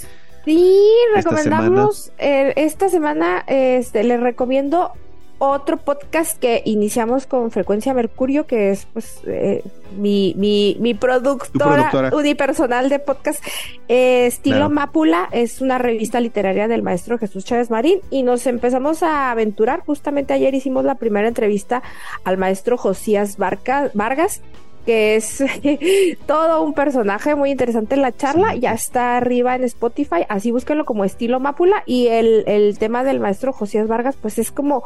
sí recomendamos eh, esta semana, este les recomiendo otro podcast que iniciamos con Frecuencia Mercurio, que es pues eh, mi, mi, mi productora, unipersonal de podcast. Eh, estilo Mápula es una revista literaria del maestro Jesús Chávez Marín y nos empezamos a aventurar. Justamente ayer hicimos la primera entrevista al maestro Josías Vargas que es todo un personaje muy interesante en la charla. Ya está arriba en Spotify, así búsquenlo como estilo Mápula. Y el, el tema del maestro Josías Vargas, pues es como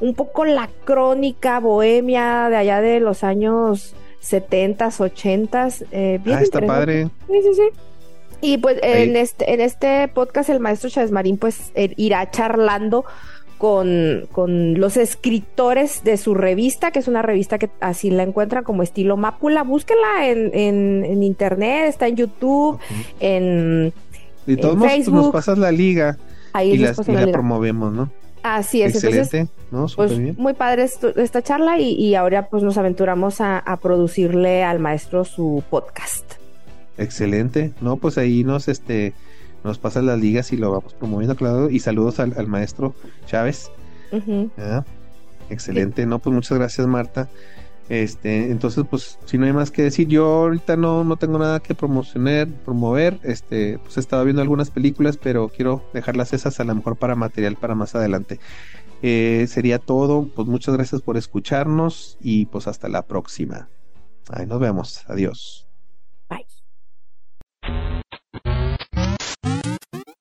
un poco la crónica bohemia de allá de los años 70 80 eh, bien ah, está padre. Sí, sí, sí. Y pues en este, en este podcast el maestro Chávez Marín pues eh, irá charlando con, con, los escritores de su revista, que es una revista que así la encuentran como estilo Mápula. Búsquenla en, en, internet, está en YouTube, en, y todos Facebook. nos pasas la liga Ahí y, la, promovemos, ¿no? Así es, Excelente, ¿no? Pues, muy padre esta charla y, y, ahora pues nos aventuramos a, a producirle al maestro su podcast. Excelente, no, pues ahí nos este nos pasan las ligas y lo vamos promoviendo, claro. Y saludos al, maestro Chávez. Excelente, no, pues muchas gracias, Marta. Este, entonces, pues, si no hay más que decir, yo ahorita no, no tengo nada que promocionar, promover. Este, pues he estado viendo algunas películas, pero quiero dejarlas esas a lo mejor para material para más adelante. Eh, sería todo. Pues muchas gracias por escucharnos y pues hasta la próxima. Ahí nos vemos. Adiós.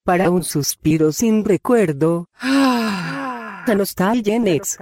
para un suspiro sin recuerdo. Ah. La nostalgia en.